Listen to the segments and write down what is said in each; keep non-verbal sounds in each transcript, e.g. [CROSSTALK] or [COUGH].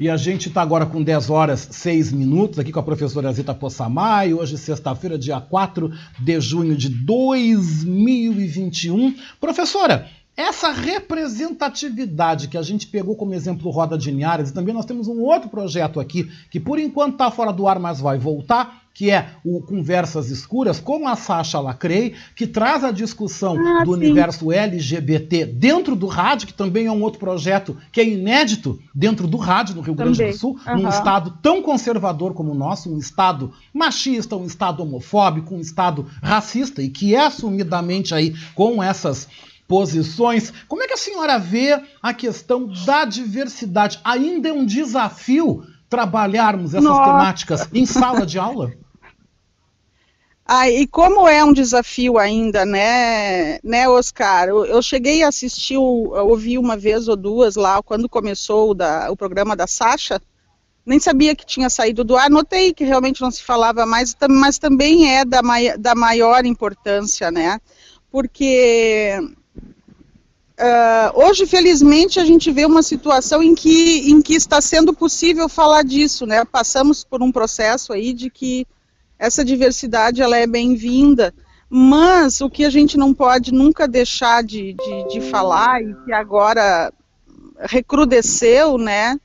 E a gente está agora com 10 horas 6 minutos aqui com a professora Zita Possamay, hoje sexta-feira, dia 4 de junho de 2021. Professora, essa representatividade que a gente pegou como exemplo Roda de Linhares, e também nós temos um outro projeto aqui, que por enquanto está fora do ar, mas vai voltar, que é o Conversas Escuras, com a Sasha Lacrei, que traz a discussão ah, do sim. universo LGBT dentro do rádio, que também é um outro projeto que é inédito dentro do rádio no Rio também. Grande do Sul, uhum. num estado tão conservador como o nosso, um estado machista, um estado homofóbico, um estado racista, e que é assumidamente aí com essas posições. Como é que a senhora vê a questão da diversidade? Ainda é um desafio trabalharmos essas Nossa. temáticas em sala de aula? [LAUGHS] Ah, e como é um desafio ainda, né, né, Oscar? Eu, eu cheguei a assistir, ouvi uma vez ou duas lá, quando começou o, da, o programa da Sasha, nem sabia que tinha saído do ar, notei que realmente não se falava mais, mas também é da, da maior importância, né? Porque Uh, hoje, felizmente, a gente vê uma situação em que, em que está sendo possível falar disso, né? Passamos por um processo aí de que essa diversidade ela é bem-vinda, mas o que a gente não pode nunca deixar de, de, de falar e que agora recrudesceu, né?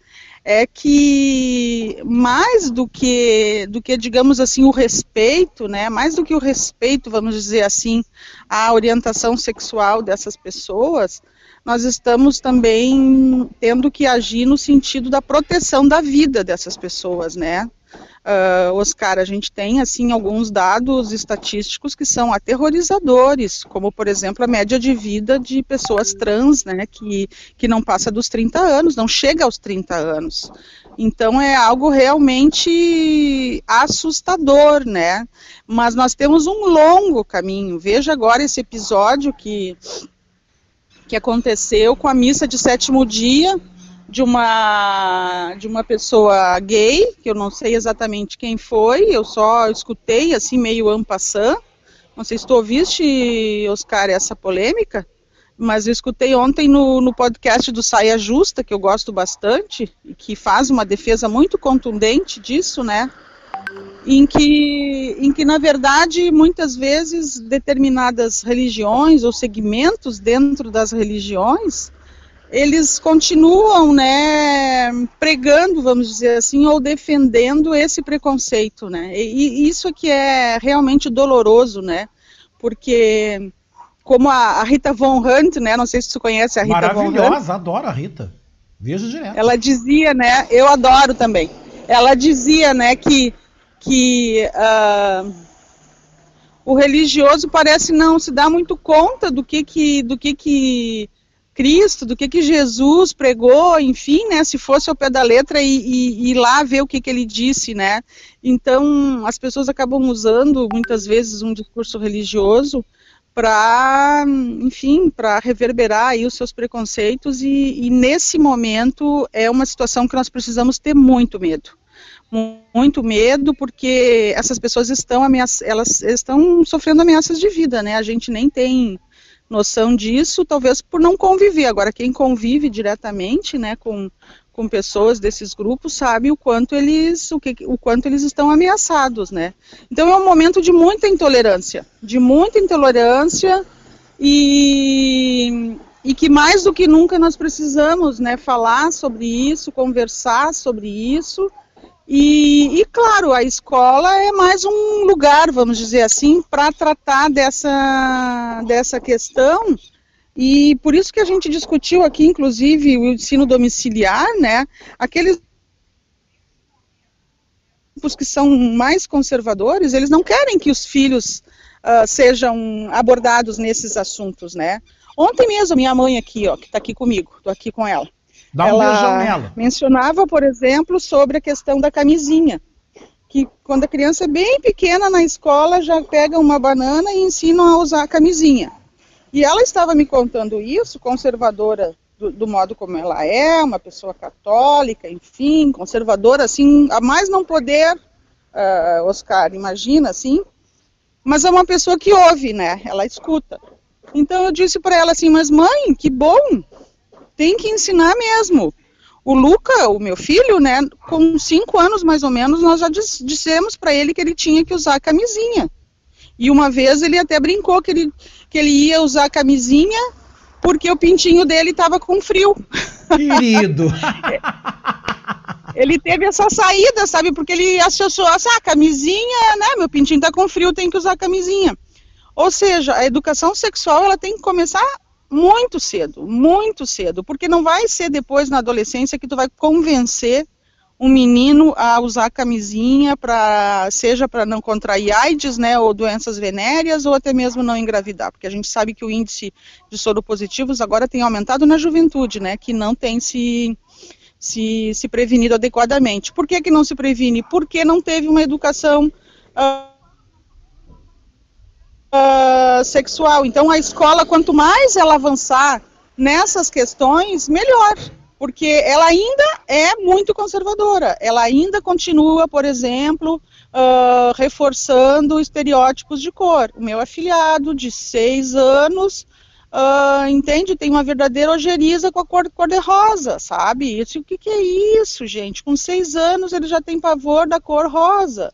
É que mais do que do que digamos assim o respeito, né, mais do que o respeito, vamos dizer assim, à orientação sexual dessas pessoas, nós estamos também tendo que agir no sentido da proteção da vida dessas pessoas, né? Uh, Oscar, a gente tem assim alguns dados estatísticos que são aterrorizadores, como por exemplo a média de vida de pessoas trans, né, que, que não passa dos 30 anos, não chega aos 30 anos. Então é algo realmente assustador, né? Mas nós temos um longo caminho. Veja agora esse episódio que que aconteceu com a missa de sétimo dia, de uma de uma pessoa gay, que eu não sei exatamente quem foi, eu só escutei assim meio ampassant. Não sei se tu ouviste, Oscar, essa polêmica, mas eu escutei ontem no, no podcast do Saia Justa, que eu gosto bastante, e que faz uma defesa muito contundente disso, né? Em que, em que, na verdade, muitas vezes determinadas religiões ou segmentos dentro das religiões eles continuam, né, pregando, vamos dizer assim, ou defendendo esse preconceito, né? E, e isso que é realmente doloroso, né? Porque como a, a, Rita Von Hunt, né? Não sei se você conhece a Rita Von Hunt. Maravilhosa, adoro a Rita. Vejo direto. Ela dizia, né? Eu adoro também. Ela dizia, né, que que uh, o religioso parece não se dar muito conta do que que do que que Cristo, do que, que Jesus pregou, enfim, né, se fosse ao pé da letra e, e, e lá ver o que, que ele disse, né. Então, as pessoas acabam usando, muitas vezes, um discurso religioso para, enfim, para reverberar aí os seus preconceitos e, e nesse momento é uma situação que nós precisamos ter muito medo muito medo porque essas pessoas estão ameaças, elas estão sofrendo ameaças de vida, né? A gente nem tem noção disso, talvez por não conviver. Agora, quem convive diretamente, né, com, com pessoas desses grupos sabe o quanto eles o, que, o quanto eles estão ameaçados, né? Então é um momento de muita intolerância, de muita intolerância e, e que mais do que nunca nós precisamos, né, falar sobre isso, conversar sobre isso e, e, claro, a escola é mais um lugar, vamos dizer assim, para tratar dessa, dessa questão. E por isso que a gente discutiu aqui, inclusive, o ensino domiciliar, né? Aqueles que são mais conservadores, eles não querem que os filhos uh, sejam abordados nesses assuntos, né? Ontem mesmo, minha mãe aqui, ó, que está aqui comigo, estou aqui com ela. Dá um ela beijão nela. mencionava, por exemplo, sobre a questão da camisinha. Que quando a criança é bem pequena na escola, já pega uma banana e ensinam a usar a camisinha. E ela estava me contando isso, conservadora do, do, modo como ela é, uma pessoa católica, enfim, conservadora, assim, a mais não poder, uh, Oscar, imagina, assim, mas é uma pessoa que ouve, né, ela escuta. Então eu disse para ela assim, mas mãe, que bom, tem que ensinar mesmo. O Luca, o meu filho, né, com cinco anos mais ou menos, nós já dissemos para ele que ele tinha que usar camisinha. E uma vez ele até brincou que ele, que ele ia usar camisinha porque o pintinho dele estava com frio. Querido! [LAUGHS] ele teve essa saída, sabe? Porque ele associou assim, ah, camisinha, né? Meu pintinho está com frio, tem que usar camisinha. Ou seja, a educação sexual ela tem que começar muito cedo, muito cedo, porque não vai ser depois na adolescência que tu vai convencer um menino a usar camisinha para seja para não contrair AIDS, né, ou doenças venéreas ou até mesmo não engravidar, porque a gente sabe que o índice de soropositivos agora tem aumentado na juventude, né, que não tem se se, se prevenido adequadamente. Por que, que não se previne? Porque não teve uma educação uh, uh, sexual. Então, a escola, quanto mais ela avançar nessas questões, melhor. Porque ela ainda é muito conservadora. Ela ainda continua, por exemplo, uh, reforçando estereótipos de cor. O meu afilhado, de seis anos, Uh, entende? Tem uma verdadeira ojeriza com a cor, cor de rosa, sabe? Isso, o que, que, é isso, gente? Com seis anos ele já tem pavor da cor rosa.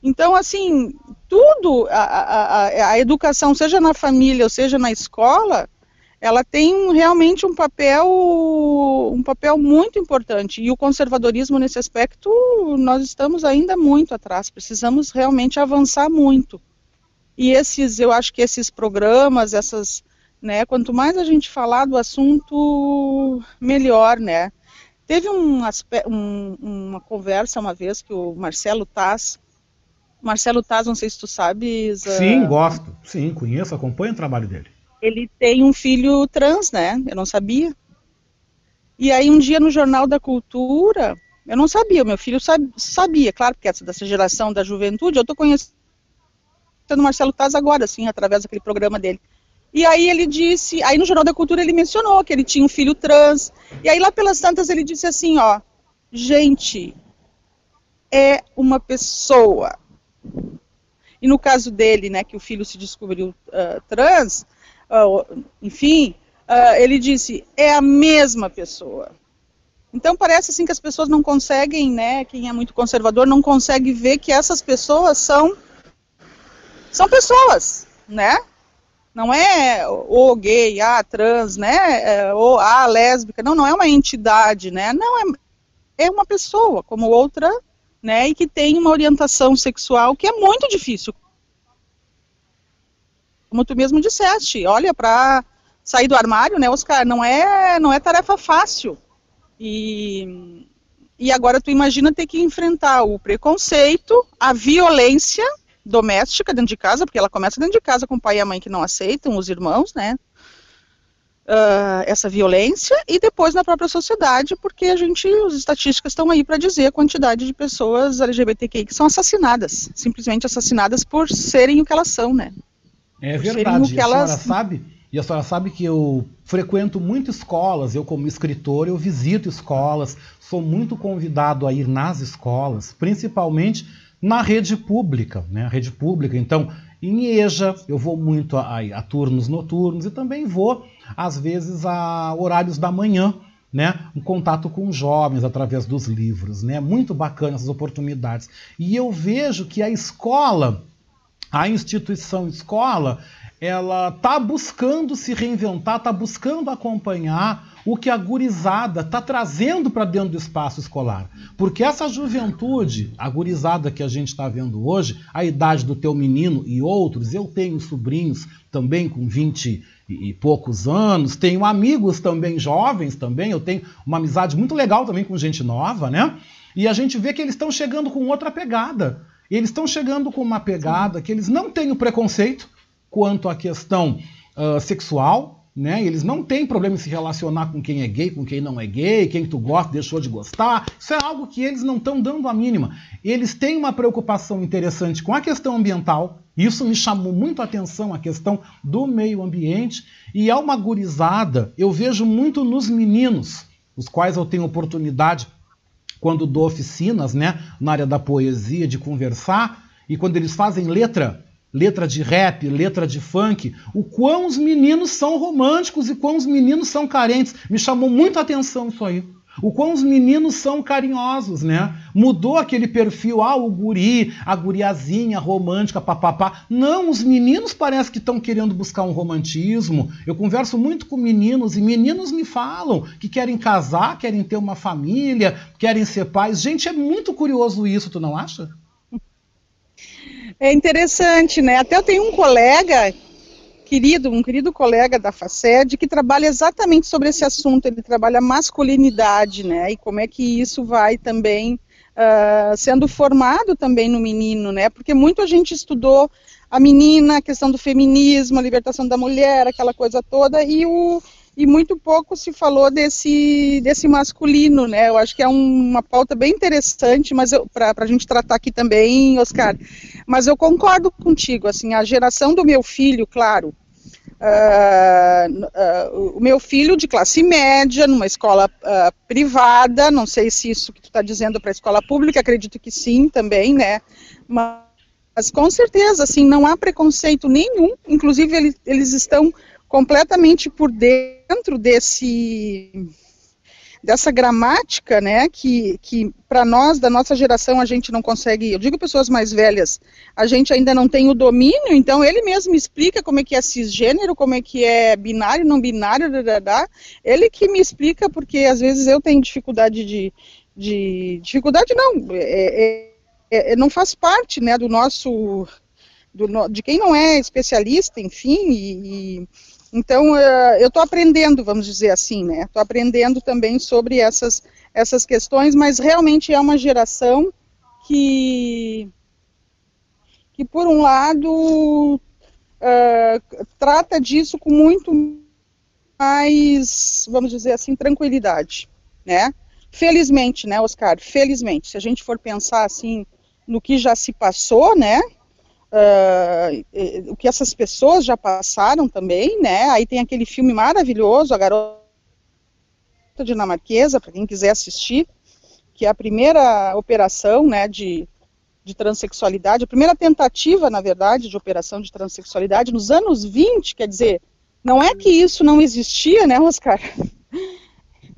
Então, assim, tudo, a, a, a, educação, seja na família ou seja na escola, ela tem realmente um papel, um papel muito importante. E o conservadorismo nesse aspecto, nós estamos ainda muito atrás. Precisamos realmente avançar muito. E esses, eu acho que esses programas, essas, né, quanto mais a gente falar do assunto, melhor, né? Teve um, um, uma conversa uma vez que o Marcelo Taz, Marcelo Taz, não sei se tu sabes. Sim, uh, gosto. Sim, conheço, acompanho o trabalho dele. Ele tem um filho trans, né? Eu não sabia. E aí um dia no Jornal da Cultura, eu não sabia, meu filho sabia, claro, porque essa dessa geração da juventude, eu tô conhecendo o Marcelo Taz agora, assim, através daquele programa dele. E aí ele disse, aí no Jornal da Cultura ele mencionou que ele tinha um filho trans. E aí lá pelas tantas ele disse assim, ó, gente, é uma pessoa, e no caso dele, né, que o filho se descobriu uh, trans, uh, enfim, uh, ele disse, é a mesma pessoa. Então parece assim que as pessoas não conseguem, né, quem é muito conservador não consegue ver que essas pessoas são são pessoas, né? Não é o gay, a trans, né, é, ou a lésbica, não, não é uma entidade, né? Não é é uma pessoa como outra né, e que tem uma orientação sexual que é muito difícil. Como tu mesmo disseste, olha, para sair do armário, né, Oscar, não é, não é tarefa fácil. E, e agora tu imagina ter que enfrentar o preconceito, a violência doméstica dentro de casa, porque ela começa dentro de casa com o pai e a mãe que não aceitam, os irmãos, né, uh, essa violência e depois na própria sociedade, porque a gente, as estatísticas estão aí para dizer a quantidade de pessoas LGBTQI que são assassinadas, simplesmente assassinadas por serem o que elas são, né? É por verdade. A elas... senhora sabe? E a senhora sabe que eu frequento muito escolas, eu como escritor, eu visito escolas, sou muito convidado a ir nas escolas, principalmente na rede pública, né? A rede pública, então, em EJA, eu vou muito a, a, a turnos noturnos e também vou às vezes a horários da manhã, né, um contato com jovens através dos livros, né, muito bacana essas oportunidades. E eu vejo que a escola, a instituição escola, ela está buscando se reinventar, está buscando acompanhar o que a gurizada está trazendo para dentro do espaço escolar. Porque essa juventude, a gurizada que a gente está vendo hoje, a idade do teu menino e outros, eu tenho sobrinhos também com 20 e poucos anos, tenho amigos também jovens também, eu tenho uma amizade muito legal também com gente nova, né? E a gente vê que eles estão chegando com outra pegada. Eles estão chegando com uma pegada que eles não têm o preconceito quanto à questão uh, sexual, né? Eles não têm problema em se relacionar com quem é gay, com quem não é gay, quem tu gosta, deixou de gostar. Isso é algo que eles não estão dando a mínima. Eles têm uma preocupação interessante com a questão ambiental. Isso me chamou muito a atenção, a questão do meio ambiente. E é uma gurizada, eu vejo muito nos meninos, os quais eu tenho oportunidade, quando dou oficinas, né, na área da poesia, de conversar, e quando eles fazem letra letra de rap, letra de funk, o quão os meninos são românticos e quão os meninos são carentes. Me chamou muito a atenção isso aí. O quão os meninos são carinhosos, né? Mudou aquele perfil, ah, o guri, a guriazinha romântica, papapá. Não, os meninos parece que estão querendo buscar um romantismo. Eu converso muito com meninos e meninos me falam que querem casar, querem ter uma família, querem ser pais. Gente, é muito curioso isso, tu não acha? É interessante, né? Até eu tenho um colega querido, um querido colega da FACED que trabalha exatamente sobre esse assunto. Ele trabalha masculinidade, né? E como é que isso vai também uh, sendo formado também no menino, né? Porque muito a gente estudou a menina, a questão do feminismo, a libertação da mulher, aquela coisa toda, e o e muito pouco se falou desse, desse masculino, né? Eu acho que é um, uma pauta bem interessante, mas para a gente tratar aqui também, Oscar. Mas eu concordo contigo, assim, a geração do meu filho, claro, Uh, uh, o meu filho de classe média, numa escola uh, privada, não sei se isso que tu está dizendo para a escola pública, acredito que sim também, né? Mas, mas, com certeza, assim, não há preconceito nenhum, inclusive eles, eles estão completamente por dentro desse dessa gramática, né, que, que para nós, da nossa geração, a gente não consegue, eu digo pessoas mais velhas, a gente ainda não tem o domínio, então ele mesmo explica como é que é cisgênero, como é que é binário, não binário, dadadá. ele que me explica, porque às vezes eu tenho dificuldade de, de dificuldade não, é, é, é, não faz parte, né, do nosso, do, de quem não é especialista, enfim, e, e então, eu estou aprendendo, vamos dizer assim, né? Estou aprendendo também sobre essas, essas questões, mas realmente é uma geração que, que por um lado, uh, trata disso com muito mais, vamos dizer assim, tranquilidade, né? Felizmente, né, Oscar? Felizmente, se a gente for pensar assim no que já se passou, né? Uh, o que essas pessoas já passaram também, né? Aí tem aquele filme maravilhoso, A Garota Dinamarquesa, para quem quiser assistir, que é a primeira operação, né, de, de transexualidade, a primeira tentativa, na verdade, de operação de transexualidade nos anos 20, quer dizer, não é que isso não existia, né, Oscar?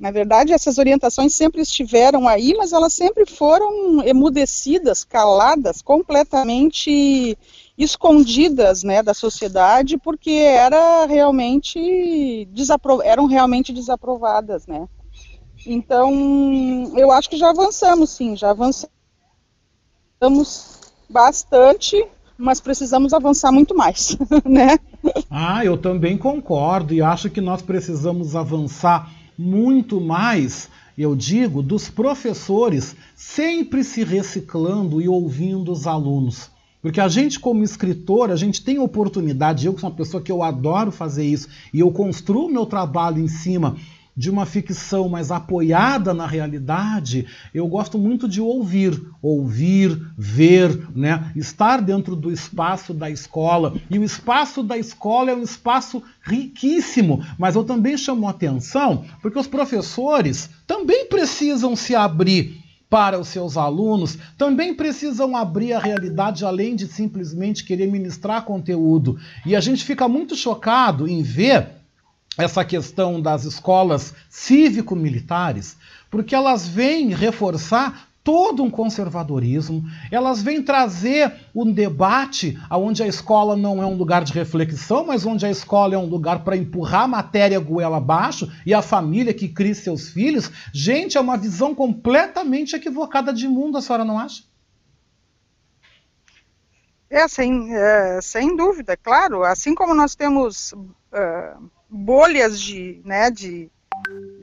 Na verdade, essas orientações sempre estiveram aí, mas elas sempre foram emudecidas, caladas, completamente escondidas né, da sociedade, porque era realmente eram realmente desaprovadas. Né? Então, eu acho que já avançamos, sim, já avançamos bastante, mas precisamos avançar muito mais, [LAUGHS] né? Ah, eu também concordo e acho que nós precisamos avançar muito mais, eu digo, dos professores sempre se reciclando e ouvindo os alunos. Porque a gente, como escritor, a gente tem oportunidade, eu que sou uma pessoa que eu adoro fazer isso, e eu construo meu trabalho em cima de uma ficção mais apoiada na realidade, eu gosto muito de ouvir, ouvir, ver, né? estar dentro do espaço da escola. E o espaço da escola é um espaço riquíssimo, mas eu também chamo atenção porque os professores também precisam se abrir para os seus alunos, também precisam abrir a realidade além de simplesmente querer ministrar conteúdo. E a gente fica muito chocado em ver essa questão das escolas cívico-militares, porque elas vêm reforçar todo um conservadorismo, elas vêm trazer um debate onde a escola não é um lugar de reflexão, mas onde a escola é um lugar para empurrar a matéria goela abaixo e a família que cria seus filhos. Gente, é uma visão completamente equivocada de mundo, a senhora não acha? É, sem, é, sem dúvida, claro. Assim como nós temos uh, bolhas de, né, de,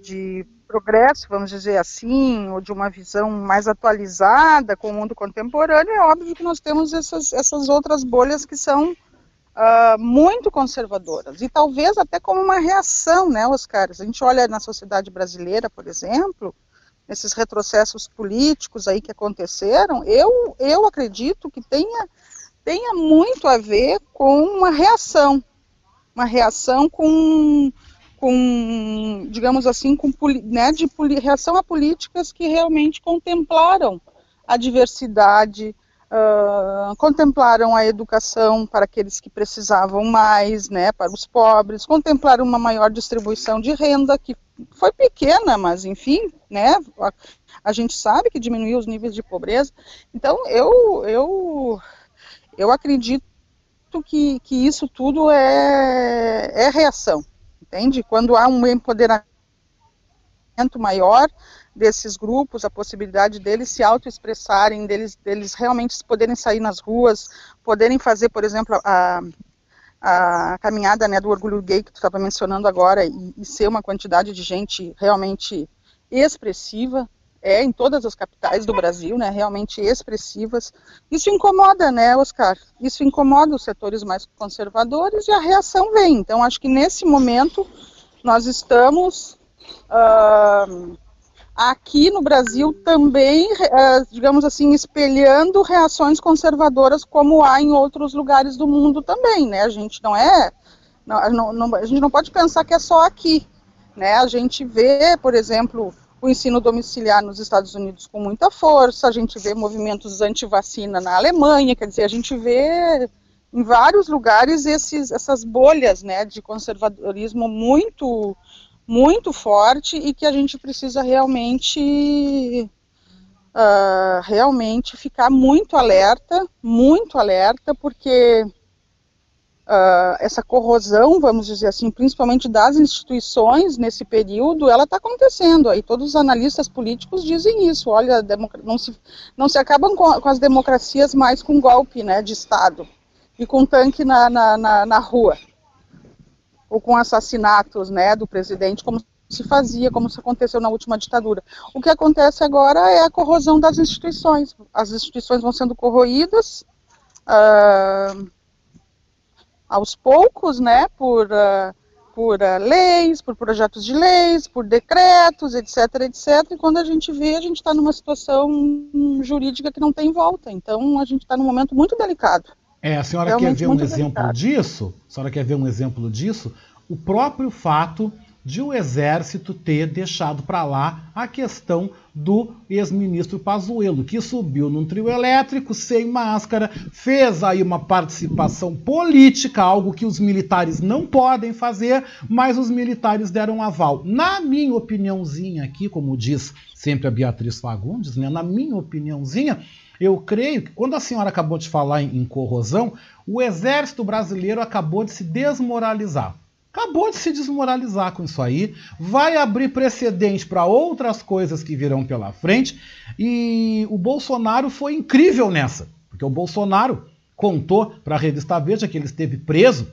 de progresso, vamos dizer assim, ou de uma visão mais atualizada com o mundo contemporâneo, é óbvio que nós temos essas, essas outras bolhas que são uh, muito conservadoras. E talvez até como uma reação, né, Oscar? A gente olha na sociedade brasileira, por exemplo, esses retrocessos políticos aí que aconteceram, eu, eu acredito que tenha, tenha muito a ver com uma reação uma reação com, com digamos assim, com, né, de reação a políticas que realmente contemplaram a diversidade, Uh, contemplaram a educação para aqueles que precisavam mais, né, para os pobres, contemplaram uma maior distribuição de renda, que foi pequena, mas enfim, né, a, a gente sabe que diminuiu os níveis de pobreza. Então, eu, eu, eu acredito que, que isso tudo é, é reação, entende? Quando há um empoderamento maior, desses grupos, a possibilidade deles se autoexpressarem, deles, deles realmente poderem sair nas ruas, poderem fazer, por exemplo, a, a caminhada né, do orgulho gay que tu estava mencionando agora e, e, ser uma quantidade de gente realmente expressiva, é em todas as capitais do Brasil, né, realmente expressivas. Isso incomoda, né, Oscar? Isso incomoda os setores mais conservadores e a reação vem. Então, acho que nesse momento nós estamos uh, aqui no Brasil também, eh, digamos assim, espelhando reações conservadoras como há em outros lugares do mundo também, né? A gente não é, não, não, a gente não pode pensar que é só aqui, né? A gente vê, por exemplo, o ensino domiciliar nos Estados Unidos com muita força, a gente vê movimentos anti-vacina na Alemanha, quer dizer, a gente vê em vários lugares esses, essas bolhas, né, de conservadorismo muito muito forte e que a gente precisa realmente uh, realmente ficar muito alerta, muito alerta, porque uh, essa corrosão, vamos dizer assim, principalmente das instituições nesse período, ela está acontecendo. Aí todos os analistas políticos dizem isso. Olha, não se, não se acabam com, com as democracias mais com golpe, né, de Estado e com tanque na, na, na, na rua ou com assassinatos né, do presidente, como se fazia, como se aconteceu na última ditadura. O que acontece agora é a corrosão das instituições. As instituições vão sendo corroídas uh, aos poucos, né, por, uh, por uh, leis, por projetos de leis, por decretos, etc, etc. E quando a gente vê, a gente está numa situação jurídica que não tem volta. Então, a gente está num momento muito delicado. É, a senhora Realmente quer ver um exemplo delicado. disso? A senhora quer ver um exemplo disso? O próprio fato de o exército ter deixado para lá a questão do ex-ministro Pazuello, que subiu num trio elétrico sem máscara, fez aí uma participação política, algo que os militares não podem fazer, mas os militares deram aval. Na minha opiniãozinha aqui, como diz sempre a Beatriz Fagundes, né, na minha opiniãozinha, eu creio que quando a senhora acabou de falar em, em corrosão, o exército brasileiro acabou de se desmoralizar. Acabou de se desmoralizar com isso aí, vai abrir precedente para outras coisas que virão pela frente, e o Bolsonaro foi incrível nessa, porque o Bolsonaro contou para a revista Veja que ele esteve preso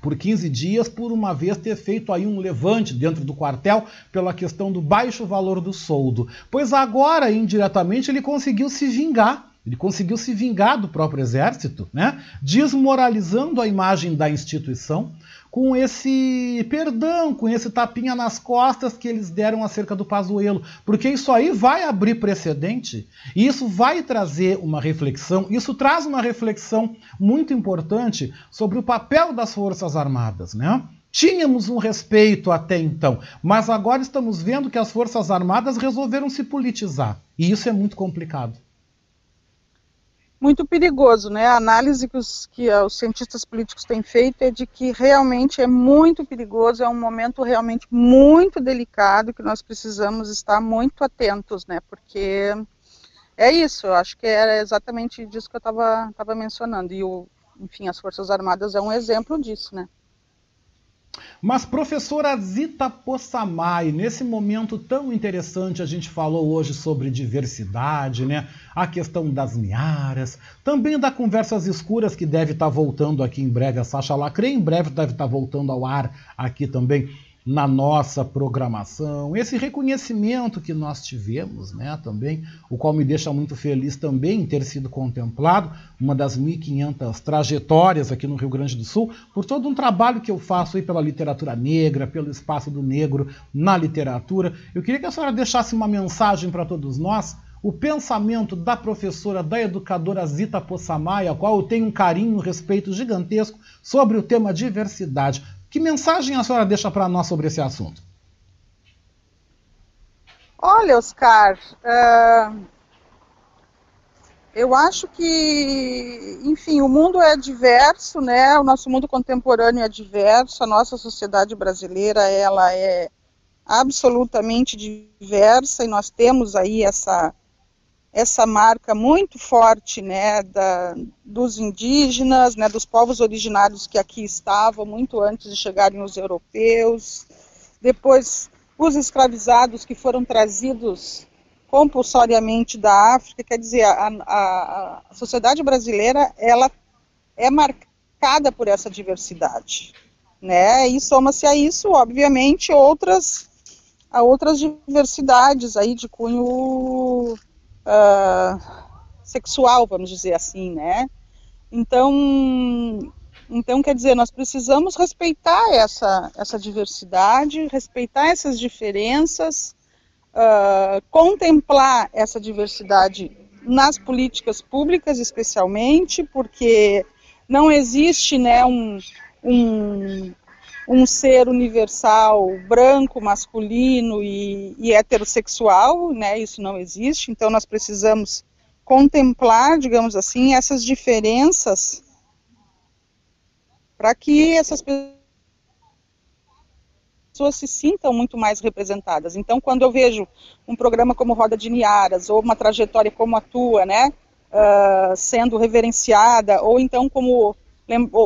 por 15 dias por uma vez ter feito aí um levante dentro do quartel pela questão do baixo valor do soldo. Pois agora, indiretamente, ele conseguiu se vingar. Ele conseguiu se vingar do próprio exército, né? desmoralizando a imagem da instituição, com esse perdão, com esse tapinha nas costas que eles deram acerca do Pazuello, porque isso aí vai abrir precedente, e isso vai trazer uma reflexão, isso traz uma reflexão muito importante sobre o papel das Forças Armadas, né? Tínhamos um respeito até então, mas agora estamos vendo que as Forças Armadas resolveram se politizar, e isso é muito complicado muito perigoso, né? A análise que os, que os cientistas políticos têm feito é de que realmente é muito perigoso, é um momento realmente muito delicado que nós precisamos estar muito atentos, né? Porque é isso, eu acho que era exatamente disso que eu estava mencionando. E, o, enfim, as Forças Armadas é um exemplo disso, né? Mas, professora Zita Possamay, nesse momento tão interessante, a gente falou hoje sobre diversidade, né? a questão das miaras, também da Conversas Escuras, que deve estar voltando aqui em breve, a Sasha Lacre, em breve deve estar voltando ao ar aqui também na nossa programação, esse reconhecimento que nós tivemos, né, também, o qual me deixa muito feliz também ter sido contemplado, uma das 1.500 trajetórias aqui no Rio Grande do Sul, por todo um trabalho que eu faço aí pela literatura negra, pelo espaço do negro na literatura. Eu queria que a senhora deixasse uma mensagem para todos nós, o pensamento da professora, da educadora Zita Poçamai, a qual eu tenho um carinho, um respeito gigantesco sobre o tema diversidade. Que mensagem a senhora deixa para nós sobre esse assunto? Olha, Oscar, uh, Eu acho que, enfim, o mundo é diverso, né? O nosso mundo contemporâneo é diverso, a nossa sociedade brasileira, ela é absolutamente diversa e nós temos aí essa essa marca muito forte, né, da, dos indígenas, né, dos povos originários que aqui estavam muito antes de chegarem os europeus, depois os escravizados que foram trazidos compulsoriamente da África, quer dizer, a, a, a sociedade brasileira ela é marcada por essa diversidade, né? E soma-se a isso, obviamente, outras a outras diversidades aí de cunho uh, sexual, vamos dizer assim, né? Então, então quer dizer, nós precisamos respeitar essa essa diversidade, respeitar essas diferenças uh, contemplar essa diversidade nas políticas públicas, especialmente, porque não existe né, um, um, um ser universal branco, masculino e, e heterossexual, né, isso não existe, então nós precisamos contemplar, digamos assim, essas diferenças para que essas pessoas se sintam muito mais representadas. Então, quando eu vejo um programa como Roda de Niaras, ou uma trajetória como a tua, né, uh, sendo reverenciada, ou então como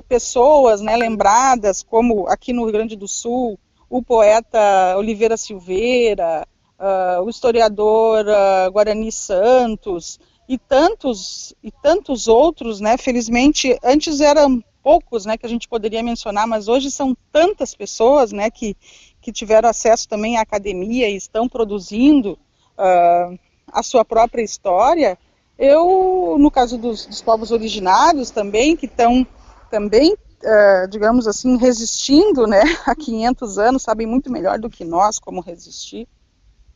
pessoas né, lembradas, como aqui no Rio Grande do Sul, o poeta Oliveira Silveira, uh, o historiador uh, Guarani Santos, e tantos, e tantos outros, né, felizmente, antes eram poucos, né, que a gente poderia mencionar, mas hoje são tantas pessoas, né, que, que tiveram acesso também à academia e estão produzindo uh, a sua própria história. Eu, no caso dos, dos povos originários também, que estão também, uh, digamos assim, resistindo, né, [LAUGHS] há 500 anos, sabem muito melhor do que nós como resistir.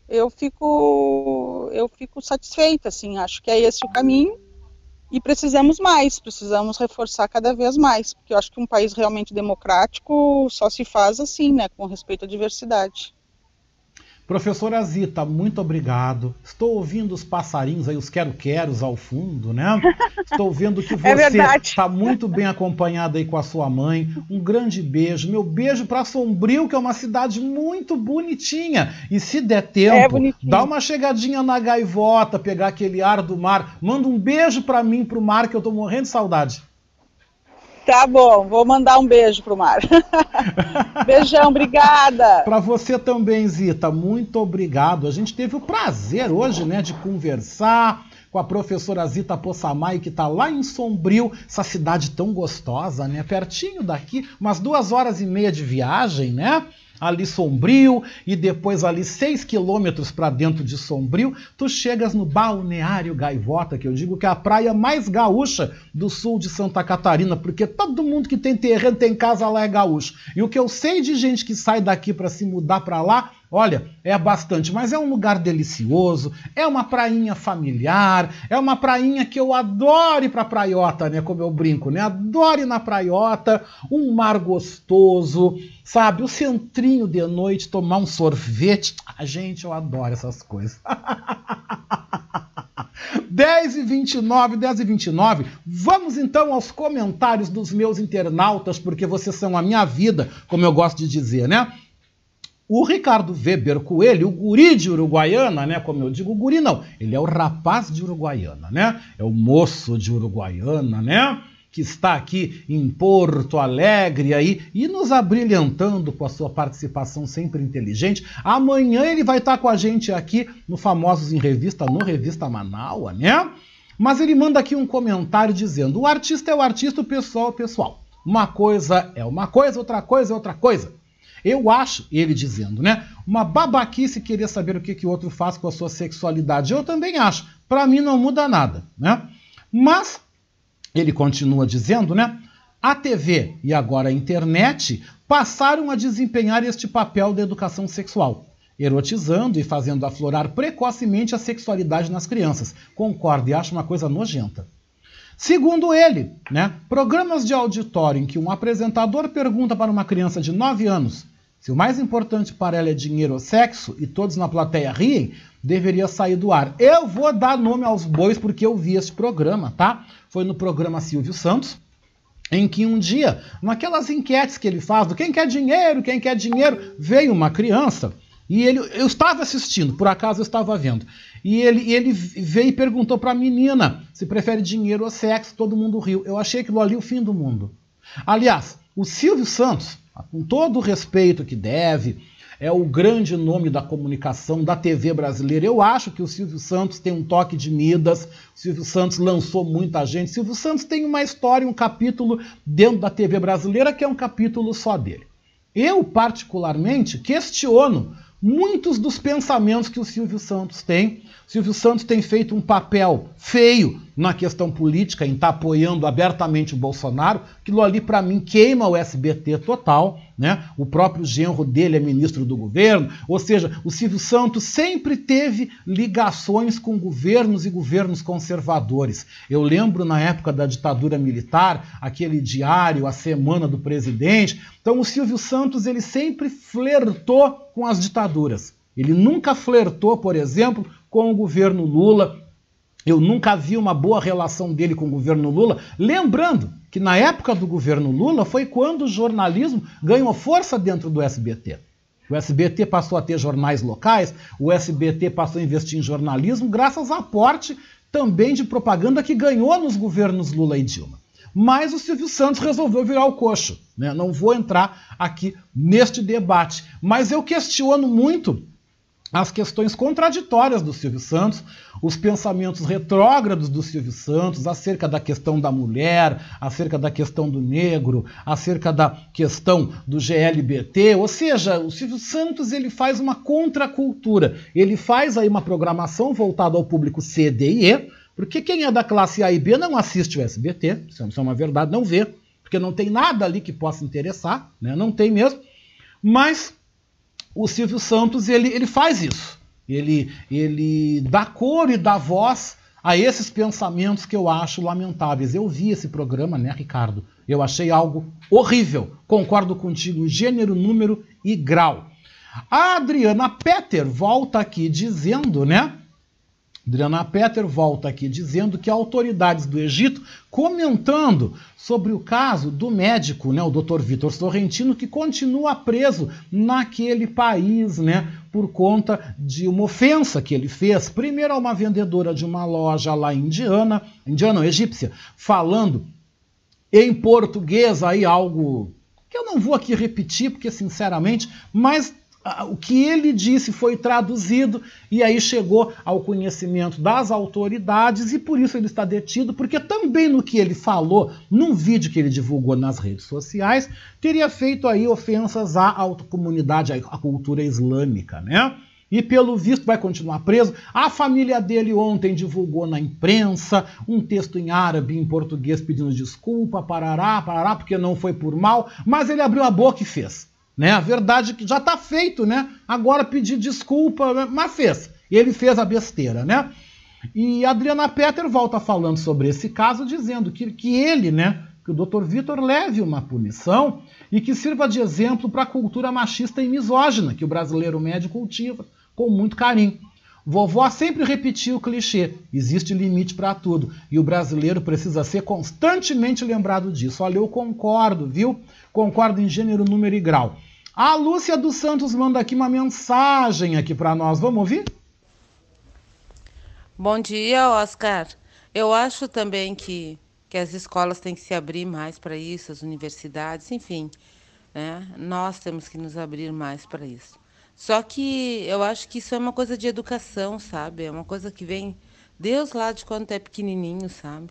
Eu fico, eu fico satisfeita, assim, acho que é esse o caminho e precisamos mais, precisamos reforçar cada vez mais, porque eu acho que um país realmente democrático só se faz assim, né, com respeito à diversidade. Professora Zita, muito obrigado. Estou ouvindo os passarinhos aí, os quero-queros ao fundo, né? Estou vendo que [LAUGHS] é você está é muito bem acompanhada aí com a sua mãe. Um grande beijo. Meu beijo para Sombrio, que é uma cidade muito bonitinha. E se der tempo, é dá uma chegadinha na gaivota, pegar aquele ar do mar. Manda um beijo para mim, para o mar, que eu estou morrendo de saudade. Tá bom, vou mandar um beijo pro Mar. [LAUGHS] Beijão, obrigada. Para você também, Zita, muito obrigado. A gente teve o prazer hoje, né, de conversar com a professora Zita Possamay, que está lá em Sombrio, essa cidade tão gostosa, né, pertinho daqui, umas duas horas e meia de viagem, né? Ali Sombrio e depois ali seis quilômetros para dentro de Sombrio, tu chegas no Balneário Gaivota, que eu digo que é a praia mais gaúcha do sul de Santa Catarina, porque todo mundo que tem terreno tem casa lá é gaúcho. E o que eu sei de gente que sai daqui para se mudar para lá Olha, é bastante, mas é um lugar delicioso, é uma prainha familiar, é uma prainha que eu adoro ir pra praiota, né? Como eu brinco, né? Adoro ir na praiota, um mar gostoso, sabe? O centrinho de noite, tomar um sorvete. Ah, gente, eu adoro essas coisas. [LAUGHS] 10 e 29, 10 e 29. Vamos então aos comentários dos meus internautas, porque vocês são a minha vida, como eu gosto de dizer, né? O Ricardo Weber Coelho, o guri de Uruguaiana, né? Como eu digo, o guri não, ele é o rapaz de Uruguaiana, né? É o moço de Uruguaiana, né? Que está aqui em Porto Alegre aí e nos abrilhantando com a sua participação sempre inteligente. Amanhã ele vai estar com a gente aqui no Famosos em Revista, no Revista Manaua, né? Mas ele manda aqui um comentário dizendo: o artista é o artista, o pessoal é o pessoal. Uma coisa é uma coisa, outra coisa é outra coisa. Eu acho, ele dizendo, né? Uma babaquice querer saber o que, que o outro faz com a sua sexualidade. Eu também acho. Para mim não muda nada, né? Mas, ele continua dizendo, né? A TV e agora a internet passaram a desempenhar este papel da educação sexual, erotizando e fazendo aflorar precocemente a sexualidade nas crianças. Concordo e acho uma coisa nojenta. Segundo ele, né, programas de auditório em que um apresentador pergunta para uma criança de 9 anos Se o mais importante para ela é dinheiro ou sexo, e todos na plateia riem, deveria sair do ar. Eu vou dar nome aos bois porque eu vi esse programa, tá? Foi no programa Silvio Santos, em que um dia, naquelas enquetes que ele faz do quem quer dinheiro, quem quer dinheiro, veio uma criança e ele, eu estava assistindo, por acaso eu estava vendo, e ele, ele veio e perguntou para a menina se prefere dinheiro ou sexo, todo mundo riu. Eu achei aquilo ali o fim do mundo. Aliás, o Silvio Santos, com todo o respeito que deve, é o grande nome da comunicação da TV brasileira. Eu acho que o Silvio Santos tem um toque de Midas, o Silvio Santos lançou muita gente. O Silvio Santos tem uma história, um capítulo dentro da TV brasileira que é um capítulo só dele. Eu, particularmente, questiono muitos dos pensamentos que o Silvio Santos tem. Silvio Santos tem feito um papel feio na questão política, em estar tá apoiando abertamente o Bolsonaro. Aquilo ali, para mim, queima o SBT total. Né? O próprio genro dele é ministro do governo, ou seja, o Silvio Santos sempre teve ligações com governos e governos conservadores. Eu lembro na época da ditadura militar, aquele diário, a semana do presidente. Então o Silvio Santos ele sempre flertou com as ditaduras. Ele nunca flertou, por exemplo, com o governo Lula. Eu nunca vi uma boa relação dele com o governo Lula. Lembrando que na época do governo Lula foi quando o jornalismo ganhou força dentro do SBT. O SBT passou a ter jornais locais, o SBT passou a investir em jornalismo, graças a aporte também de propaganda que ganhou nos governos Lula e Dilma. Mas o Silvio Santos resolveu virar o coxo. Né? Não vou entrar aqui neste debate, mas eu questiono muito as questões contraditórias do Silvio Santos, os pensamentos retrógrados do Silvio Santos acerca da questão da mulher, acerca da questão do negro, acerca da questão do GLBT, ou seja, o Silvio Santos ele faz uma contracultura, ele faz aí uma programação voltada ao público C, D e E, porque quem é da classe A e B não assiste o SBT, isso é uma verdade, não vê, porque não tem nada ali que possa interessar, né? não tem mesmo, mas o Silvio Santos ele, ele faz isso. Ele, ele dá cor e dá voz a esses pensamentos que eu acho lamentáveis. Eu vi esse programa, né, Ricardo? Eu achei algo horrível. Concordo contigo, gênero, número e grau. A Adriana Petter volta aqui dizendo, né? Adriana Petter volta aqui dizendo que autoridades do Egito comentando sobre o caso do médico, né, o Dr. Vitor Sorrentino, que continua preso naquele país, né, por conta de uma ofensa que ele fez, primeiro a uma vendedora de uma loja lá indiana, indiana ou egípcia, falando em português aí algo que eu não vou aqui repetir, porque sinceramente, mas o que ele disse foi traduzido e aí chegou ao conhecimento das autoridades e por isso ele está detido, porque também no que ele falou, num vídeo que ele divulgou nas redes sociais, teria feito aí ofensas à comunidade, à cultura islâmica, né? E pelo visto vai continuar preso. A família dele ontem divulgou na imprensa um texto em árabe e em português pedindo desculpa, parará, parará, porque não foi por mal, mas ele abriu a boca e fez. Né? A verdade é que já está feito, né? Agora pedir desculpa, mas fez. Ele fez a besteira, né? E a Adriana Petter volta falando sobre esse caso, dizendo que, que ele, né, que o Dr. Vitor leve uma punição e que sirva de exemplo para a cultura machista e misógina que o brasileiro médio cultiva com muito carinho. Vovó sempre repetia o clichê: existe limite para tudo. E o brasileiro precisa ser constantemente lembrado disso. Olha, eu concordo, viu? Concordo em gênero, número e grau. A Lúcia dos Santos manda aqui uma mensagem aqui para nós. Vamos ouvir? Bom dia, Oscar. Eu acho também que, que as escolas têm que se abrir mais para isso, as universidades, enfim. Né? Nós temos que nos abrir mais para isso. Só que eu acho que isso é uma coisa de educação, sabe? É uma coisa que vem Deus lá de quando é pequenininho, sabe?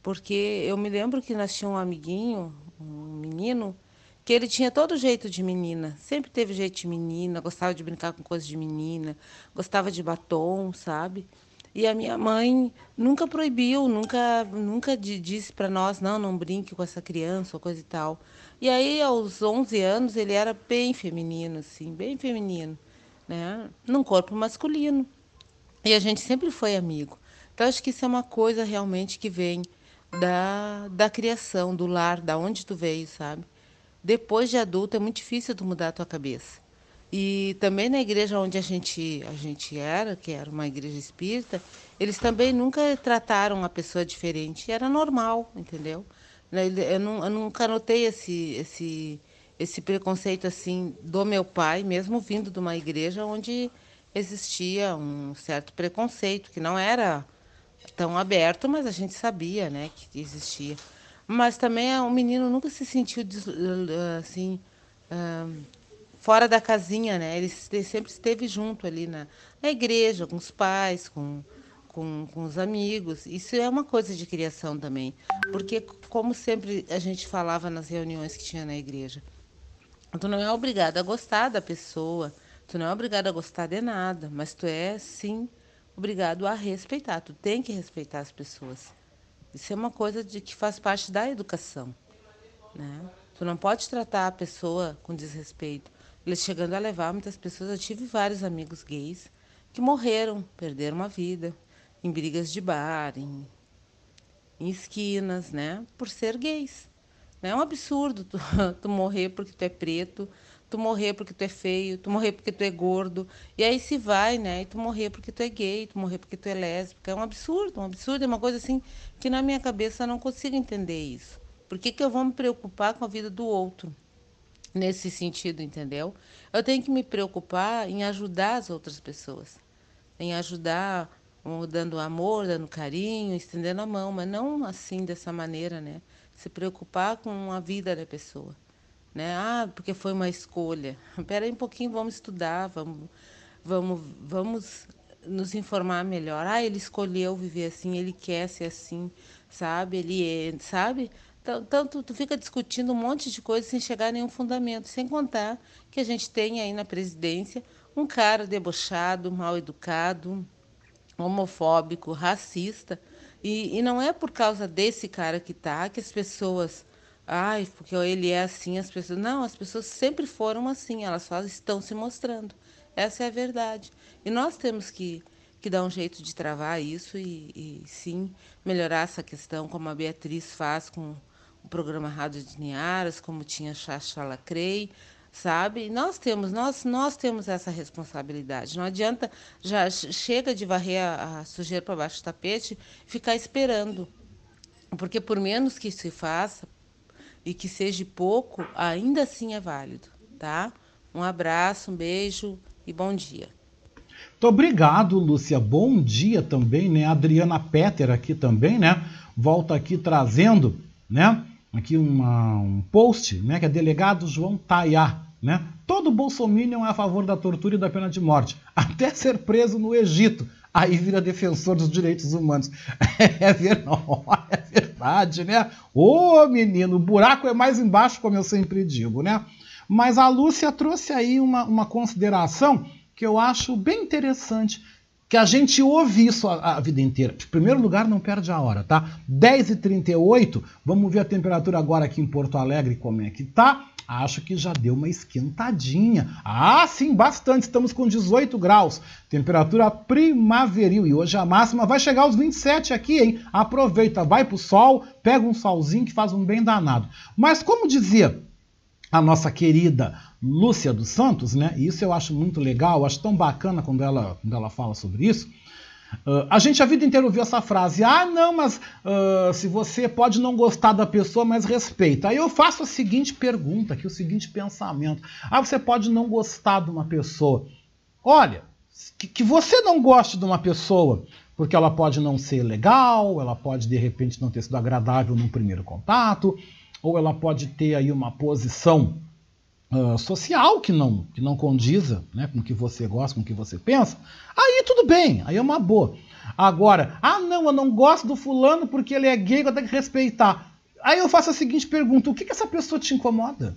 Porque eu me lembro que nós tínhamos um amiguinho, um menino, que ele tinha todo jeito de menina, sempre teve jeito de menina, gostava de brincar com coisas de menina, gostava de batom, sabe? E a minha mãe nunca proibiu, nunca, nunca disse para nós, não, não brinque com essa criança ou coisa e tal. E aí, aos 11 anos, ele era bem feminino, assim, bem feminino, né? Num corpo masculino. E a gente sempre foi amigo. Então, acho que isso é uma coisa realmente que vem da, da criação, do lar, da onde tu veio, sabe? Depois de adulto é muito difícil tu mudar a tua cabeça. E também na igreja onde a gente, a gente era, que era uma igreja espírita, eles também nunca trataram a pessoa diferente. Era normal, entendeu? Né, eu, não, eu nunca notei esse, esse, esse preconceito assim do meu pai, mesmo vindo de uma igreja onde existia um certo preconceito, que não era tão aberto, mas a gente sabia né, que existia. Mas também o menino nunca se sentiu assim fora da casinha, né? Ele sempre esteve junto ali na, na igreja, com os pais, com, com, com os amigos. Isso é uma coisa de criação também. Porque, como sempre a gente falava nas reuniões que tinha na igreja, tu não é obrigado a gostar da pessoa, tu não é obrigado a gostar de nada, mas tu é, sim, obrigado a respeitar. Tu tem que respeitar as pessoas. Isso é uma coisa de que faz parte da educação, né? Tu não pode tratar a pessoa com desrespeito. Eles chegando a levar muitas pessoas. Eu tive vários amigos gays que morreram, perderam a vida em brigas de bar, em, em esquinas, né? Por ser gays. É um absurdo tu, [LAUGHS] tu morrer porque tu é preto, tu morrer porque tu é feio, tu morrer porque tu é gordo. E aí se vai, né? E tu morrer porque tu é gay, tu morrer porque tu é lésbica. É um absurdo, um absurdo. É uma coisa assim que na minha cabeça eu não consigo entender isso. Por que, que eu vou me preocupar com a vida do outro? nesse sentido, entendeu? Eu tenho que me preocupar em ajudar as outras pessoas, em ajudar, dando amor, dando carinho, estendendo a mão, mas não assim dessa maneira, né? Se preocupar com a vida da pessoa, né? Ah, porque foi uma escolha. [LAUGHS] Espera aí um pouquinho, vamos estudar, vamos, vamos, vamos nos informar melhor. Ah, ele escolheu viver assim, ele quer ser assim, sabe? Ele é, sabe? Tanto tu fica discutindo um monte de coisa sem chegar a nenhum fundamento, sem contar que a gente tem aí na presidência um cara debochado, mal educado, homofóbico, racista. E, e não é por causa desse cara que tá que as pessoas. Ai, porque ele é assim, as pessoas. Não, as pessoas sempre foram assim, elas só estão se mostrando. Essa é a verdade. E nós temos que, que dar um jeito de travar isso e, e sim melhorar essa questão, como a Beatriz faz com o programa Rádio de Niaras, como tinha Chacha Lacrei, sabe? nós temos, nós, nós temos essa responsabilidade. Não adianta já chega de varrer a, a sujeira para baixo do tapete e ficar esperando. Porque por menos que se faça e que seja pouco, ainda assim é válido, tá? Um abraço, um beijo e bom dia. Muito obrigado, Lúcia. Bom dia também, né? Adriana Petter aqui também, né? Volta aqui trazendo, né? aqui uma, um post, né, que é delegado João Tayá, né? Todo bolsominion é a favor da tortura e da pena de morte, [LAUGHS] até ser preso no Egito. Aí vira defensor dos direitos humanos. [LAUGHS] É verdade, [LAUGHS] é verdade né? Ô menino, o buraco é mais embaixo, como eu sempre digo, né? Mas a Lúcia trouxe aí uma, uma consideração que eu acho bem interessante que a gente ouve isso a, a, vida inteira. Em primeiro lugar, não perde a hora, tá? 10h38, vamos ver a temperatura agora aqui em Porto Alegre, como é que tá. Acho que já deu uma esquentadinha. Ah, sim, bastante. Estamos com 18 graus. Temperatura primaveril. E hoje a máxima vai chegar aos 27 aqui, hein? Aproveita, vai pro sol, pega um solzinho que faz um bem danado. Mas como dizia a nossa querida Lúcia dos Santos, né? E isso eu acho muito legal, acho tão bacana quando ela, quando ela fala sobre isso. Uh, a gente a vida inteira ouviu essa frase: ah, não, mas uh, se você pode não gostar da pessoa, mas respeita. Aí eu faço a seguinte pergunta, aqui, o seguinte pensamento: ah, você pode não gostar de uma pessoa. Olha, que, que você não goste de uma pessoa, porque ela pode não ser legal, ela pode de repente não ter sido agradável num primeiro contato, ou ela pode ter aí uma posição uh, social que não, que não condiza né, com o que você gosta, com o que você pensa, aí tudo bem, aí é uma boa. Agora, ah não, eu não gosto do fulano porque ele é gay, eu tenho que respeitar. Aí eu faço a seguinte pergunta: o que, que essa pessoa te incomoda?